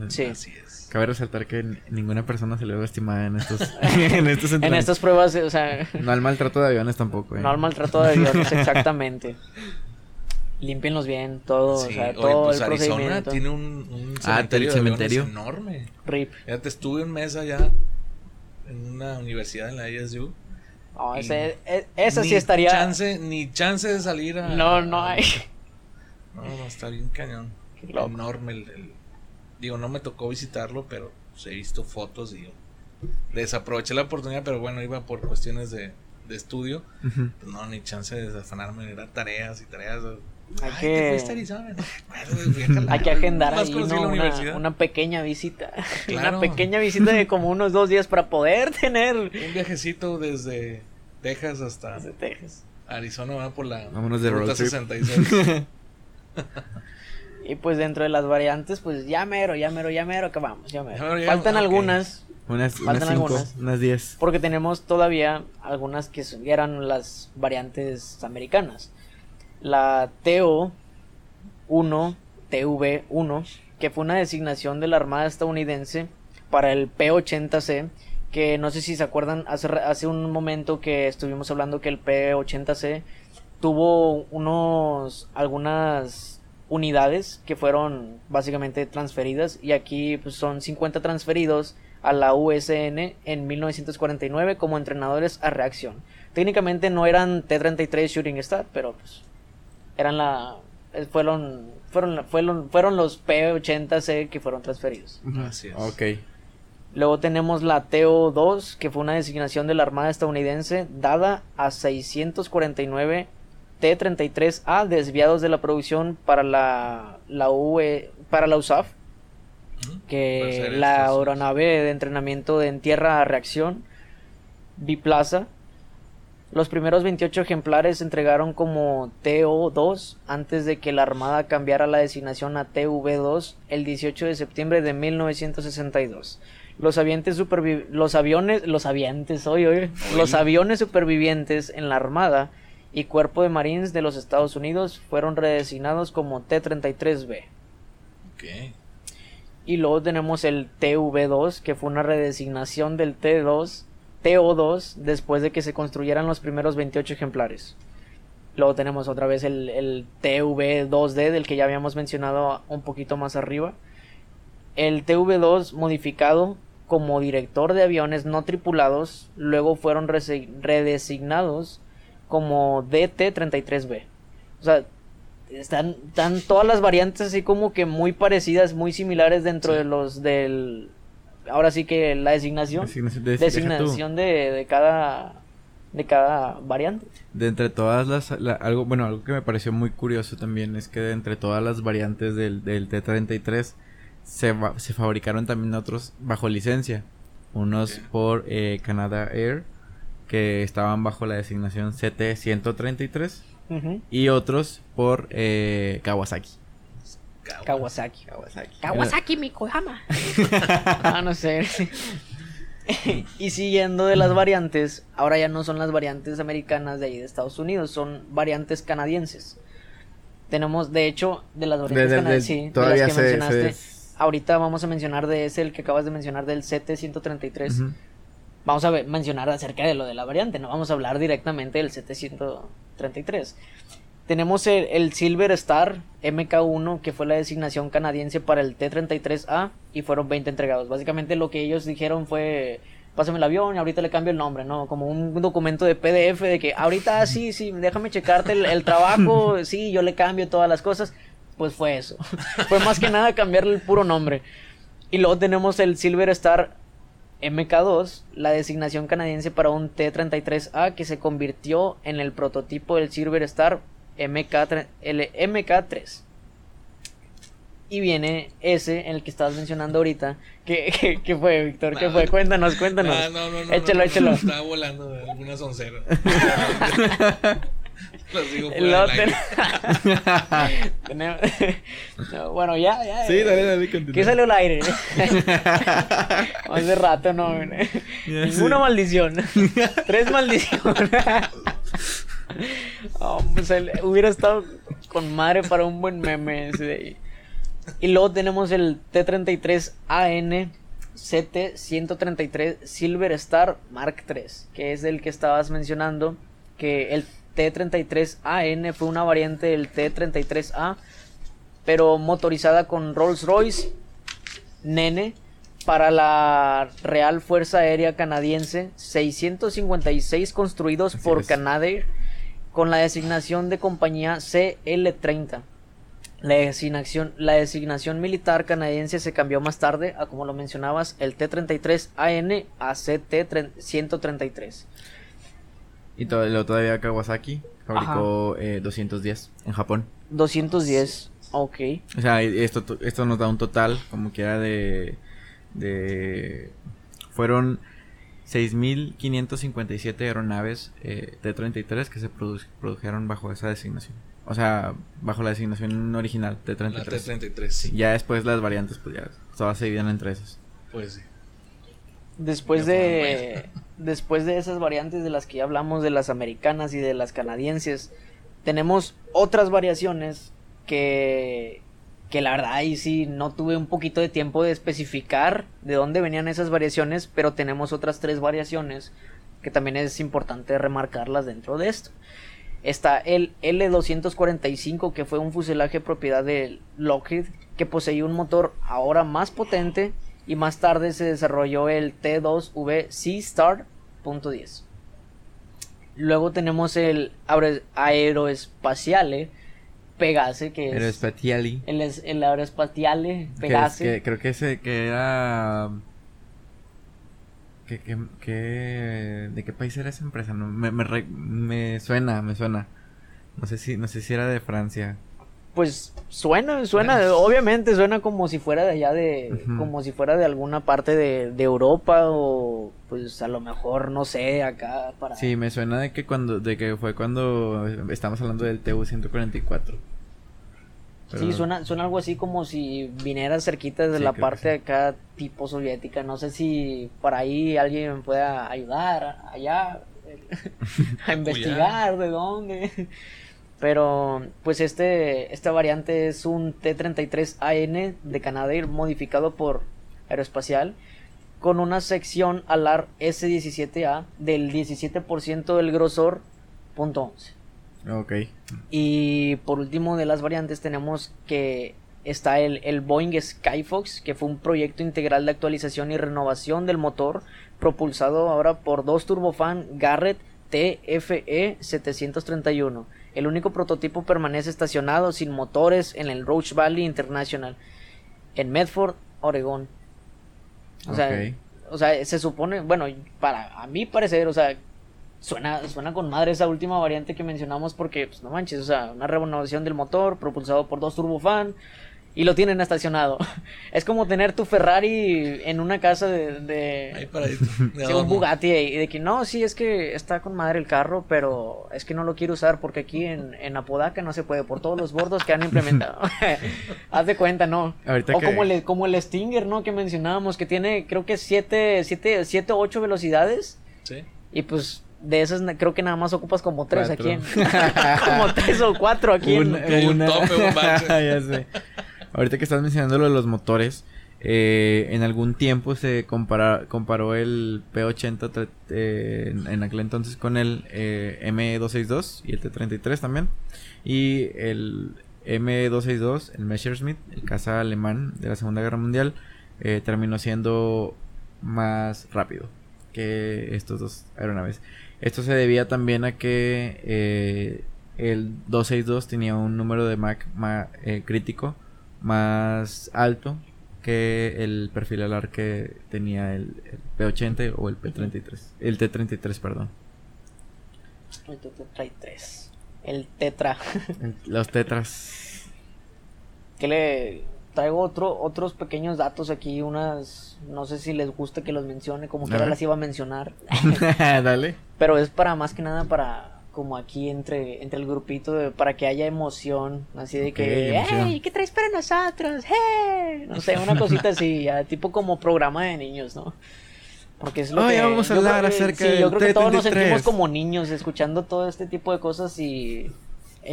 Sí. Así es. Cabe resaltar que ninguna persona se le ve estimada en estos, <laughs> en estos En estas pruebas, o sea, No al maltrato de aviones tampoco. eh. no al maltrato de aviones, <laughs> exactamente. Límpienlos bien, todo, o Sí, oye, todo pues el Arizona procedimiento. tiene un, un Ah, cementerio, de enorme. RIP. Ya te estuve un mes allá en una universidad en la ISU. No, Y ese, e- sí Ni estaría. Chance, ni chance de salir a. No, no hay. No, no, está bien cañón. Enorme el, el- Digo, no me tocó visitarlo, pero pues, he visto fotos y desaproveché la oportunidad, pero bueno, iba por cuestiones de, de estudio. Pues, no, ni chance de desafanarme, era tareas y tareas. Hay Ay, que- <laughs> Hay que agendar ahí una, pequeña visita. <laughs> Claro. Una pequeña visita de como unos dos días para poder <laughs> tener. Un viajecito desde Texas hasta Desde Texas. Arizona, va por la Vámonos de ruta road trip. 66. Y pues dentro de las variantes, pues ya mero, ya mero, ya mero, que vamos, ya mero. Ya mero, ya- Faltan algunas, Unas, Faltan unas cinco, algunas. unas diez. porque tenemos todavía algunas que eran las variantes americanas. La TO 1, TV1, que fue una designación de la Armada estadounidense para el P-80C, que no sé si se acuerdan, hace, hace un momento que estuvimos hablando que el P-80C tuvo unos, algunas unidades que fueron básicamente transferidas y aquí pues, son 50 transferidos a la USN en 1949 como entrenadores a reacción. Técnicamente no eran T-33 Shooting Star, pero pues eran la eh, fueron fueron fueron fueron los P-80C que fueron transferidos. Así es. Ok. Luego tenemos la TO-2, que fue una designación de la Armada estadounidense dada a 649 T-33A desviados de la producción para la, la UE, para la USAF, que la aeronave de entrenamiento de en tierra a reacción, biplaza. Los primeros 28 ejemplares se entregaron como TO-2 antes de que la Armada cambiara la designación a TV-2 el 18 de septiembre de 1962. Los supervi- los aviones, los oye, los aviones supervivientes en la Armada y Cuerpo de Marines de los Estados Unidos fueron redesignados como T-33B. Ok. Y luego tenemos el TV2, que fue una redesignación del T2, TO2, después de que se construyeran los primeros 28 ejemplares. Luego tenemos otra vez el, el TV2D, del que ya habíamos mencionado un poquito más arriba. El TV2 modificado como director de aviones no tripulados, luego fueron redesignados como DT-33B. O sea, están, están todas las variantes así como que muy parecidas, muy similares dentro Sí. de los del... Ahora sí que la designación. Designación de- deja tú. designación de, de cada de cada variante. De entre todas las... la- algo, bueno, algo que me pareció muy curioso también es que de entre todas las variantes del, del T-33 se, se fabricaron también otros bajo licencia. Unos por eh, Canada Air, que estaban bajo la designación CT-133. Ujú. Y otros por eh, Kawasaki. Kawasaki. Kawasaki. Kawasaki Mikoyama. <laughs> ah, no sé. <laughs> y siguiendo de las variantes, ahora ya no son las variantes americanas de ahí de Estados Unidos, son variantes canadienses. Tenemos, de hecho, de las variantes De- de- de- canadienses, sí, de todavía las que se- mencionaste. Ahorita vamos a mencionar de ese, el que acabas de mencionar del CT-133. Ujú. Vamos a ver- mencionar acerca de lo de la variante, no vamos a hablar directamente del CT-133. Tenemos el, el Silver Star MK1, que fue la designación canadiense para el T-33A, y fueron 20 entregados. Básicamente lo que ellos dijeron fue, pásame el avión y ahorita le cambio el nombre, ¿no? Como un documento de PDF de que ahorita <laughs> sí, sí, déjame checarte el, el trabajo, sí, yo le cambio todas las cosas. Pues fue eso. <laughs> fue más que nada cambiarle el puro nombre. Y luego tenemos el Silver Star MK2, la designación canadiense para un T-33A que se convirtió en el prototipo del Silver Star MK, tre- el MK3. Y viene ese, el que estabas mencionando ahorita. ¿Qué, <laughs> qué, qué fue, Víctor? ¿Qué fue? Cuéntanos, cuéntanos. Ah, no, no, no. échalo, no, no, échalo. no, Estaba volando de alguna soncera. <laughs> <laughs> Los digo fuera. Tenemos- No, bueno, ya, ya. Sí, ya. dale, dale, continúa. ¿Qué salió al aire? Hace rato no. Ya Ninguna maldición. Tres maldiciones. <laughs> Oh, pues el- hubiera estado con madre para un buen meme ese de ahí. Y luego tenemos el T33AN CT133 Silver Star Mark III, que es el que estabas mencionando, que el T33AN fue una variante del T33A, pero motorizada con Rolls Royce Nene para la Real Fuerza Aérea Canadiense, 656 construidos Así por. Canadair con la designación de compañía CL30. La designación, la designación militar canadiense se cambió más tarde a, como lo mencionabas, el T-33AN a CT-133. Y to- luego todavía Kawasaki fabricó eh, 210 en Japón. 210, ok. O sea, esto, to- esto nos da un total, como quiera, de. de fueron 6.557 aeronaves eh, T-33 que se produ- produjeron bajo esa designación. O sea, bajo la designación original, T33. La T33. Sí, ya después las variantes, pues ya todas se dividen entre esas. Pues sí. Después Ya de, <laughs> después de esas variantes de las que ya hablamos, de las americanas y de las canadienses, tenemos otras variaciones que, que la verdad ahí sí no tuve un poquito de tiempo de especificar de dónde venían esas variaciones, pero tenemos otras tres variaciones que también es importante remarcarlas dentro de esto. Está el L245, que fue un fuselaje propiedad de Lockheed, que poseía un motor ahora más potente y más tarde se desarrolló el T2V Sea Star .10. Luego tenemos el aero- Aeroespaciale Pegase, que es. El, el aerospatiale, Pegase. Que es, que, creo que ese, que era. Que, que, ¿De qué país era esa empresa? No, me, me, me, suena, me suena. No sé, si, no sé si era de Francia. Pues suena, suena, obviamente suena como si fuera de allá de, como si fuera de alguna parte de, de, Europa o pues a lo mejor, no sé, acá para... Sí, me suena de que cuando, de que fue cuando estamos hablando del TU-144. Sí, suena, suena algo así como si vinieras cerquita de la parte de acá tipo soviética. No sé si por ahí alguien me pueda ayudar allá eh, a <laughs> investigar de dónde. Pero pues este esta variante es un T-33AN de Canadair modificado por Aeroespacial con una sección alar S-17A del 17% del grosor punto 11. Ok. Y por último de las variantes tenemos que está el, el Boeing Skyfox, que fue un proyecto integral de actualización y renovación del motor, propulsado ahora por dos turbofan Garrett TFE 731. El único prototipo permanece estacionado sin motores en el Roach Valley International, en Medford, Oregón. O sea, o sea, se supone, bueno, para a mi parecer, o sea, suena, suena con madre esa última variante que mencionamos porque, pues no manches, o sea, una renovación del motor propulsado por dos turbofan y lo tienen estacionado. <laughs> Es como tener tu Ferrari en una casa de... de Ahí paradito. de <laughs> sí, un. Bugatti y de que no, sí, es que está con madre el carro, pero es que no lo quiero usar porque aquí en, en Apodaca no se puede por todos los bordos que han implementado. <laughs> Haz de cuenta, ¿no? Ahorita o que- como, el, como el Stinger, ¿no? Que mencionábamos, que tiene creo que 7, 7, 7 8 velocidades Sí. y pues de esas na- creo que nada más ocupas como 3 <laughs> Cuatro. aquí en... como 3 o 4 aquí en... Un- hay un tope, un <laughs> ya sé. Ahorita que estás mencionando lo de los motores, eh, en algún tiempo se compara- comparó el P80 tra- eh, en, en aquel entonces con el eh, M262 y el T33 también. Y el M262, el Messerschmitt, el caza alemán de la Segunda Guerra Mundial, eh, terminó siendo más rápido que estos dos aeronaves. Esto se debía también a que eh, el 262 tenía un número de Mach ma- eh, crítico más alto que el perfil alar que tenía el, el P80 o el P33. El T33, perdón. El T33. El Tetra. Los tetras. que le traigo otro, otros pequeños datos aquí, unas, no sé si les gusta que los mencione, como que A ahora ver. las iba a mencionar, <laughs> <laughs> Dale. pero es para más que nada para como aquí entre, entre el grupito de- para que haya emoción, así de que, emoción. hey, ¿qué traes para nosotros? Hey, no sé, una cosita así, <laughs> ya, tipo como programa de niños, ¿no? Porque es lo Hoy que vamos a creo hablar que- acerca sí, yo creo que todos nos T33. sentimos como niños escuchando todo este tipo de cosas y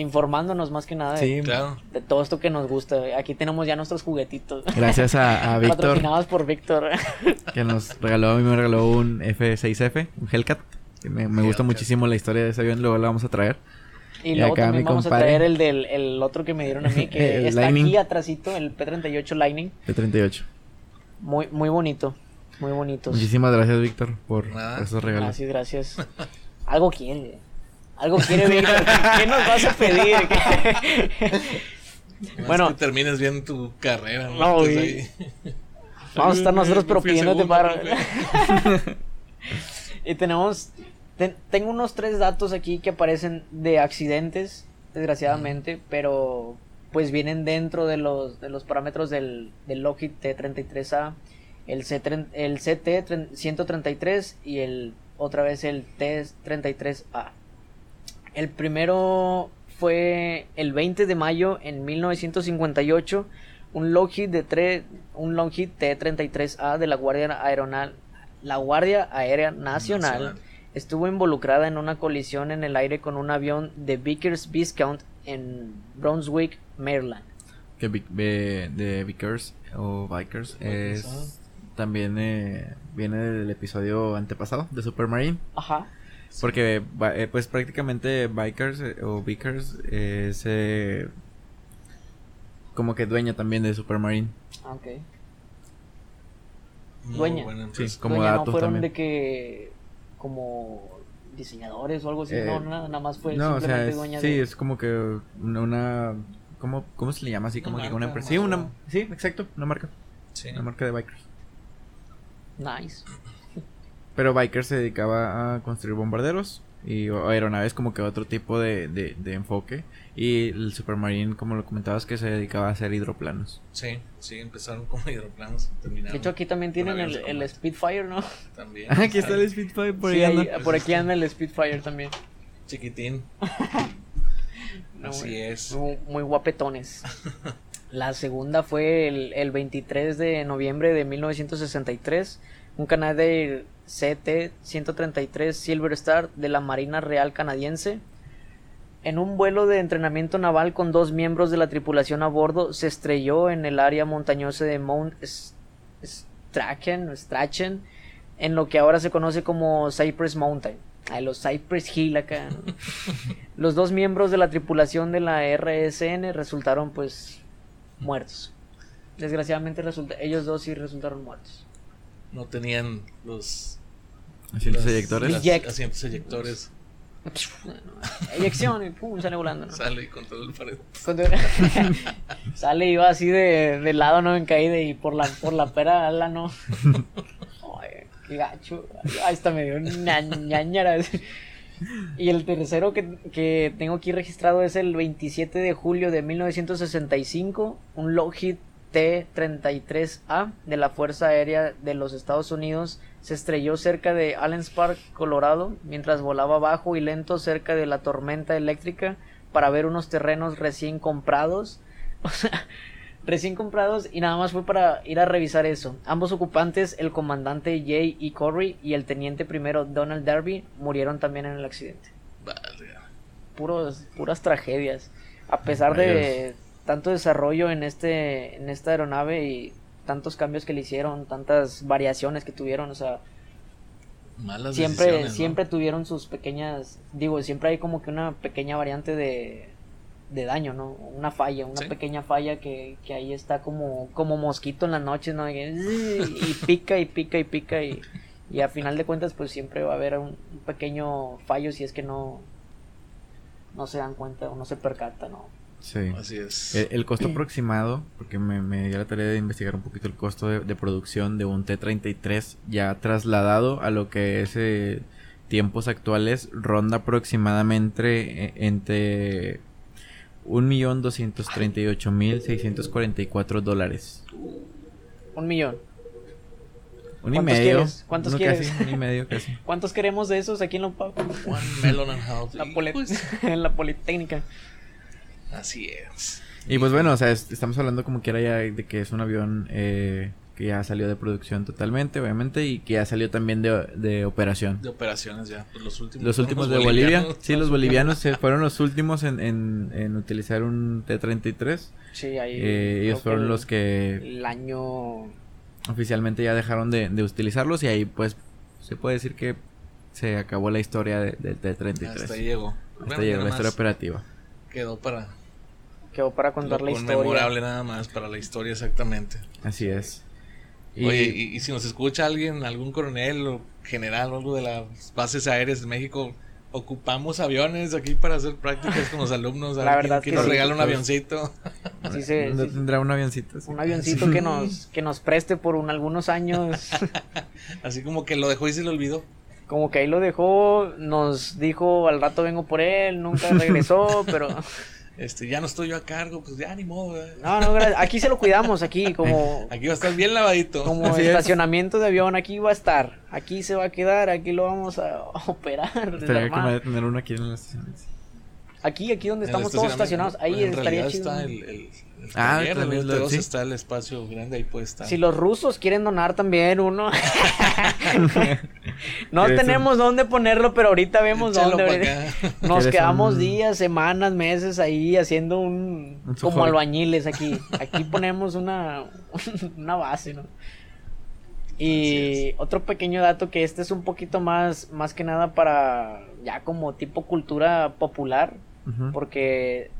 informándonos más que nada de, Claro. de todo esto que nos gusta. Aquí tenemos ya nuestros juguetitos. Gracias a, a <laughs> Víctor Patrocinados por Víctor. <laughs> que nos regaló, a mí me regaló un F6F, un Hellcat. Que me, me gusta muchísimo la historia de ese avión, luego la vamos a traer. Y Y luego acá también vamos compadre. a traer el del el otro que me dieron a mí, <laughs> que El está Lightning. aquí atrásito, el P38 Lightning. De 38. Muy, muy bonito. Muy bonitos. Muchísimas gracias, Víctor, por Nada. esos regalos. Gracias, gracias. Algo quiere. Algo quiere Víctor. ¿Qué, nos vas a pedir? <laughs> Bueno. que termines bien tu carrera. No, güey. Vamos a estar nosotros pero pidiéndote para. y tenemos. ten- tengo unos tres datos aquí que aparecen de accidentes, desgraciadamente, pero pues vienen dentro de los, de los parámetros del, del Lockheed T-33A, el, C el CT-133 y el otra vez el T-33A. El primero fue el 20 de mayo en 1958 un Lockheed de tre- un Lockheed T-33A de la Guardia Aeronal la Guardia Aérea Nacional, Nacional. estuvo involucrada en una colisión en el aire con un avión de Vickers Viscount en Brunswick, Maryland. Que de, Vickers o Bikers es también eh, viene del episodio antepasado de Supermarine. Ajá. Porque ba- eh, pues prácticamente Bikers eh, o Vickers es eh, como que dueña también de Supermarine. Ah, Ok. Muy Dueña. Sí, como Dueña, no datos fueron también. de que como diseñadores o algo así, Eh, no, nada, nada más fue no, o sea, simplemente es- dueña sí, de... es como que una, una ¿cómo, ¿cómo se le llama así? Como Una que una empresa. Sí, una, o- sí, exacto, una marca, Sí. una marca de Bikers. Nice. Pero Bikers se dedicaba a construir bombarderos y aeronaves como que otro tipo de, de, de enfoque. Y el Supermarine, como lo comentabas, que se dedicaba a hacer hidroplanos. Sí, sí, empezaron como hidroplanos y terminaron. De hecho aquí también tienen el, el. Spitfire, ¿no? También. Ah, <laughs> aquí está el Spitfire por sí, ahí ahí- anda. por aquí anda el Spitfire también. Chiquitín. <laughs> No, Así es. Muy, muy guapetones. <laughs> La segunda fue el, el 23 de noviembre de 1963. Un Canadair CT-133 Silver Star de la Marina Real Canadiense. En un vuelo de entrenamiento naval con dos miembros de la tripulación a bordo, se estrelló en el área montañosa de Mount Strachan, en lo que ahora se conoce como Cypress Mountain. Los Cypress Hill acá. ¿no? <laughs> Los dos miembros de la tripulación de la RSN resultaron pues muertos. Desgraciadamente resulta ellos dos sí resultaron muertos. No tenían los Asientos los- eyectores. asientos eyectores. Eyección y pum, sale volando. ¿no? Sale y controla el pared. <laughs> Sale y va así de, de lado, ¿no? En caída y por la, por la pera ala, ¿no? Ay, qué gacho. Ahí está medio ña- ñañara. Y el tercero que, que tengo aquí registrado es el 27 de julio de 1965, un Lockheed T-33A de la Fuerza Aérea de los Estados Unidos se estrelló cerca de Allens Park, Colorado, mientras volaba bajo y lento cerca de la tormenta eléctrica para ver unos terrenos recién comprados. <laughs> O sea, recién comprados y nada más fue para ir a revisar eso. Ambos ocupantes, el comandante Jay E. Corey y el teniente primero Donald Darby, murieron también en el accidente. Puros, puras tragedias. A pesar de tanto desarrollo en este en esta aeronave y tantos cambios que le hicieron, tantas variaciones que tuvieron, o sea, Malas siempre siempre tuvieron sus pequeñas, digo, siempre hay como que una pequeña variante de de daño, ¿no? Una falla, una Sí. pequeña falla que, que ahí está como como mosquito en las noches, ¿no? Y, y pica y pica y pica y y a final de cuentas pues siempre va a haber un, un pequeño fallo si es que no no se dan cuenta o no se percata, ¿no? Sí. Así es. El, el costo aproximado, porque me, me dio la tarea de investigar un poquito el costo de, de producción de un T-33 ya trasladado a lo que es eh, tiempos actuales, ronda aproximadamente eh, entre 1.238.644 dólares. Un millón. Un y ¿Cuántos medio. quieres? ¿Cuántos uno quieres? Casi, un y medio casi. <laughs> ¿Cuántos queremos de esos aquí en la, pa- One melon and half. <laughs> la poli- pues, <laughs> en la Politécnica? Así es. Y pues bueno, o sea, es- estamos hablando como que era ya de que es un avión eh, que ya salió de producción totalmente, obviamente, y que ya salió también de, de operación. De operaciones ya. Pues los últimos. Los últimos los de Bolivia. Sí, los bolivianos se fueron los últimos en, en, en utilizar un T-33. Sí, ahí. Eh, ellos fueron el- los que El año. oficialmente ya dejaron de, de utilizarlos y ahí pues se puede decir que se acabó la historia de- del T-33. Hasta ahí llegó. Hasta Bueno, llegó la historia operativa. Quedó para. Quedó para contar lo la historia. conmemorable nada más para la historia exactamente. Así es. Y, Oye, y, y si nos escucha alguien, algún coronel o general o algo de las bases aéreas de México, ocupamos aviones aquí para hacer prácticas con los alumnos. A La verdad que nos sí. regala un avioncito. <laughs> Sí se- ¿no sí- tendrá un avioncito? un avioncito que nos, que nos preste por un, algunos años. <laughs> Así como que lo dejó y se le olvidó. Como que ahí lo dejó, nos dijo al rato vengo por él, nunca regresó, <laughs> pero Este, ya no estoy yo a cargo, pues ya ni modo. ¿verdad? no, no, gra- aquí se lo cuidamos, aquí <laughs> como, Aquí va a estar bien lavadito. como Así es. estacionamiento de avión, aquí va a estar, aquí se va a quedar, aquí lo vamos a <laughs> operar. Estaría que tener uno aquí en la estación. Aquí, aquí donde En el estamos todos estacionamiento. estacionados, ahí en estaría chido. está el, el, el Ah, taller de también los sí. está el espacio grande, ahí puede estar. Si los rusos quieren donar también uno. <laughs> no ¿Quieres un- tenemos dónde ponerlo, pero ahorita vemos Échalo dónde. Nos ¿Quieres quedamos un- días, semanas, meses ahí haciendo un... Un como albañiles aquí. Aquí <laughs> ponemos una, una base, ¿no? Y otro pequeño dato que este es un poquito más, más que nada para ya como tipo cultura popular, porque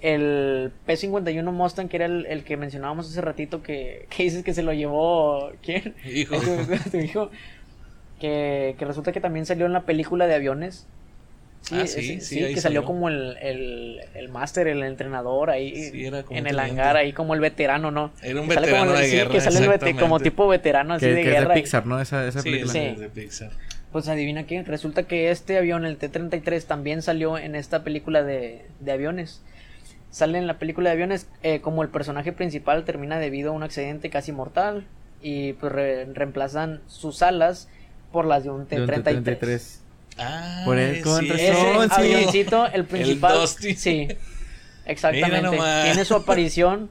el P51 Mustang, que era el, el que mencionábamos hace ratito, que, que dices que se lo llevó, ¿quién? Hijo. Tu- tu hijo. <laughs> Que, que resulta que también salió en la película de aviones. Ah, ese- sí, sí, sí, que salió salió. como el, el, el máster, el entrenador ahí Sí, era como en el hangar, ahí como el veterano, ¿no? Era un Que sale como veterano el- de sí, guerra. que sale el vete- como tipo veterano así Que, de que es guerra. de y- Pixar, ¿no? Esa, esa Sí, película. Sí. es de Pixar. Pues adivina qué, resulta que este avión, el T-33, también salió en esta película de, de aviones. Sale en la película de aviones eh, como el personaje principal termina debido a un accidente casi mortal y pues re- reemplazan sus alas por las de un De un T-33. T-33. Ah, Por el- con sí, razón, Ese sí. avioncito, el principal. Sí, exactamente. Tiene su aparición,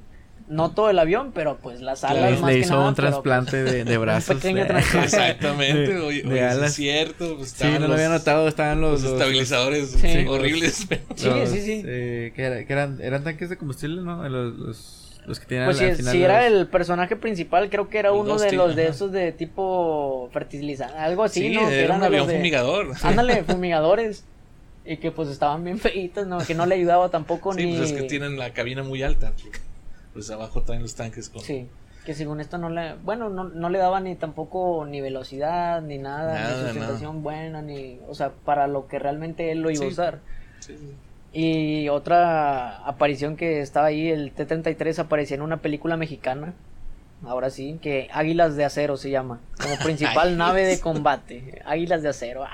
no todo el avión, pero pues las alas Claro. más Le que hizo nada, un trasplante de, de <laughs> brazos. pequeño de- trasplante. Exactamente, De- oye, de oye, sí alas. es cierto. Pues Sí, no lo había notado. Estaban los, Los los- estabilizadores Sí. horribles. <laughs> Sí, sí, sí. eh, que, era- que eran, eran tanques de combustible, ¿no? Los, los, los que tenían Pues al si, final si era el personaje principal, creo que era uno de los de esos de tipo fertilizante, algo así, Sí, ¿no? Que era un de los avión de- fumigador. Ándale, <laughs> fumigadores. Y que pues estaban bien feitos, ¿no? Que no le ayudaba tampoco Sí, ni... pues es que tienen la cabina muy alta. Pues abajo traen los tanques con... Sí, que según esto no le... Bueno, no, no le daba ni tampoco ni velocidad, ni nada, Nada, ni sustentación buena, ni... O sea, para lo que realmente él lo iba a usar. Sí, sí. Y otra aparición que estaba ahí, el T-33 aparecía en una película mexicana. Ahora sí, que Águilas de Acero se llama. Como <laughs> principal nave de combate. Águilas de Acero. Ah,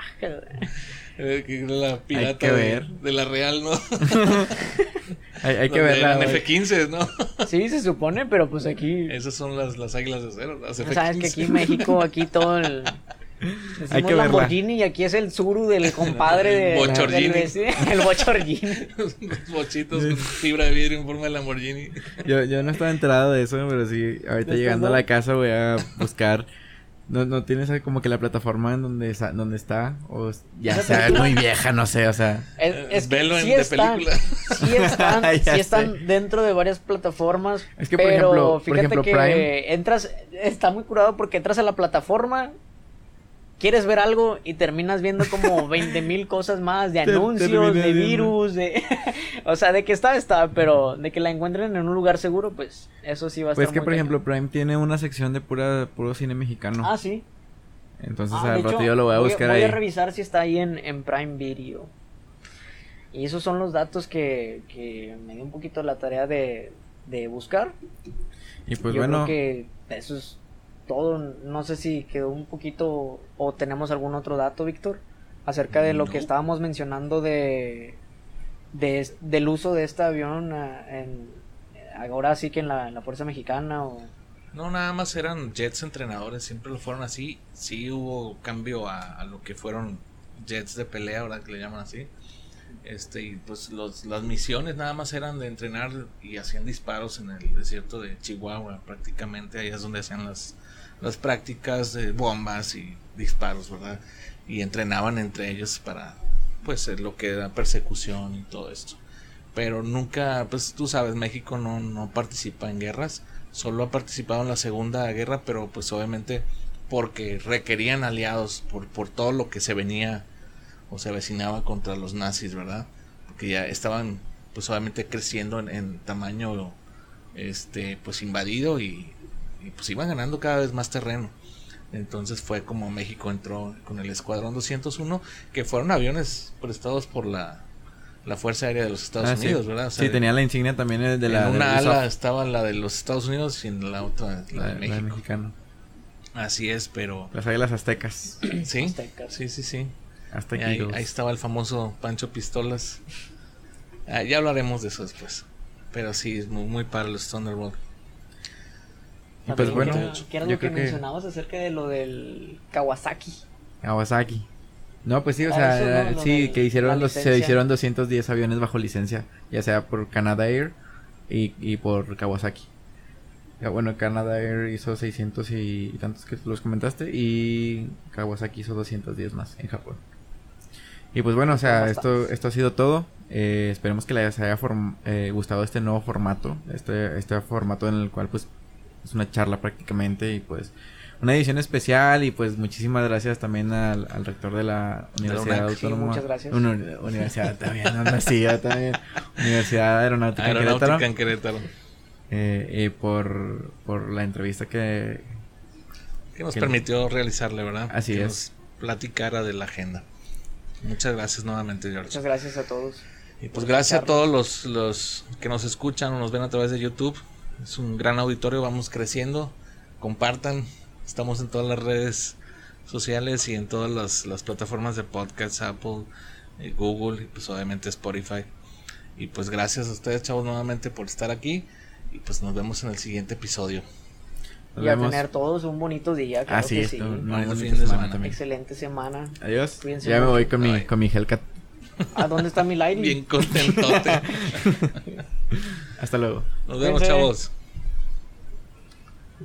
Eh, que la pirata que de- ver. De, la Real, ¿no? <laughs> <laughs> Hay, hay que verla. eran güey. F-15, ¿no? <laughs> Sí, se supone, pero pues aquí... Esas son las, las águilas de acero. Las F-15. Sabes que aquí en México, aquí <laughs> todo el... Decimos Hay que verla. Lamborghini y aquí es el Suru del compadre de... El del vecino, El Bochorgini. Unos <laughs> bochitos con fibra de vidrio en forma de Lamborghini. Yo, yo no estaba enterado de eso, pero sí, ahorita ¿Estás llegando a la casa voy a buscar. No, no tienes ahí como que la plataforma en donde, sa- donde está. O ya sea, es muy vieja, no sé, o sea. Es, es que Velo en de están, película. sí están, <laughs> Ya sí sé. están dentro de varias plataformas. Es que, por pero ejemplo- por fíjate ejemplo, que Prime- entras, está muy curado porque entras a la plataforma, quieres ver algo y terminas viendo como <laughs> 20 mil cosas más de anuncios, de virus, de... <laughs> o sea, de que está, está, pero de que la encuentren en un lugar seguro, pues eso sí va a Pues estar que, muy por cañón. ejemplo, Prime tiene una sección de pura, puro cine mexicano. Ah, sí. Entonces Ah, al rato yo lo voy a buscar voy ahí. a revisar si está ahí en, en Prime Video. Y esos son los datos que, que me dio un poquito la tarea de, de buscar. y pues Yo bueno, creo que eso es todo. No sé si quedó un poquito o tenemos algún otro dato, Víctor, acerca de lo que estábamos mencionando de, de del uso de este avión ah, en, ahora sí que en la, en la Fuerza Mexicana o... No, nada más eran jets entrenadores, siempre lo fueron así. Sí hubo cambio a, a lo que fueron jets de pelea, ahora que le llaman así. Este, y pues los, las misiones nada más eran de entrenar y hacían disparos en el desierto de Chihuahua, prácticamente. Ahí es donde hacían las, las prácticas de bombas y disparos, ¿verdad? Y entrenaban entre ellos para, pues, eh, lo que era persecución y todo esto. Pero nunca, pues tú sabes, México no, no participa en guerras solo ha participado en la Segunda Guerra, pero pues obviamente porque requerían aliados por, por todo lo que se venía o se avecinaba contra los nazis, ¿verdad? Porque ya estaban pues obviamente creciendo en, en tamaño este pues invadido y, y, pues iban ganando cada vez más terreno. Entonces fue como México entró con el Escuadrón 201, que fueron aviones prestados por la, la Fuerza Aérea de los Estados Ah, sí. Unidos, ¿verdad? O sea, sí, tenía la insignia también de la. en una ala estaba la de los Estados Unidos y en la otra la, la, de la México. de mexicano. Así es, pero Las águilas aztecas. <clears throat> sí, Aztecas. sí, sí, sí. Ahí estaba el famoso Pancho Pistolas. Ah, ya hablaremos de eso después. Pero sí, es muy, muy para los Thunderbolt. Y pues bueno, ¿qué era- ¿qué era yo lo que creo que- mencionabas acerca de lo del Kawasaki? Kawasaki. No, pues sí, o Ah, sea, no, sí, que hicieron se hicieron 210 aviones bajo licencia, ya sea por Canada Air y, y por Kawasaki. Ya, Bueno, Canada Air hizo 600 y tantos que los comentaste y Kawasaki hizo 210 más en Japón. Y pues bueno, o sea, esto, esto ha sido todo. Eh, esperemos que les haya eh, gustado este nuevo formato, este, este formato en el cual pues es una charla prácticamente y pues una edición especial y pues muchísimas gracias también al, al rector de la Universidad. Sí, Autónoma. muchas gracias. Uni- universidad también, universidad también. Universidad Aeronáutica, en Aeronáutica Querétaro. en Querétaro. Eh, eh, por, por la entrevista que... Que nos Que- permitió realizarle, ¿verdad? Así que es. nos platicara de la agenda. Muchas gracias nuevamente, George. Muchas gracias a todos. Y pues gracias a todos los, los que nos escuchan o nos ven a través de YouTube. Es un gran auditorio, vamos creciendo. Compartan. Estamos en todas las redes sociales y en todas las, las plataformas de podcast, Apple, eh, Google y pues obviamente Spotify. Y pues gracias a ustedes, chavos, nuevamente por estar aquí. Y pues nos vemos en el siguiente episodio. Nos y a vemos. tener todos un bonito día. Claro Así que es, sí. un- un Bonito fin de semana semana. también. Excelente semana. Adiós. Cuídense Ya me mucho. voy con mi, Bye. con mi Hellcat. ¿A dónde está mi lighting? Bien contentote. <laughs> Hasta luego. Nos vemos, chavos.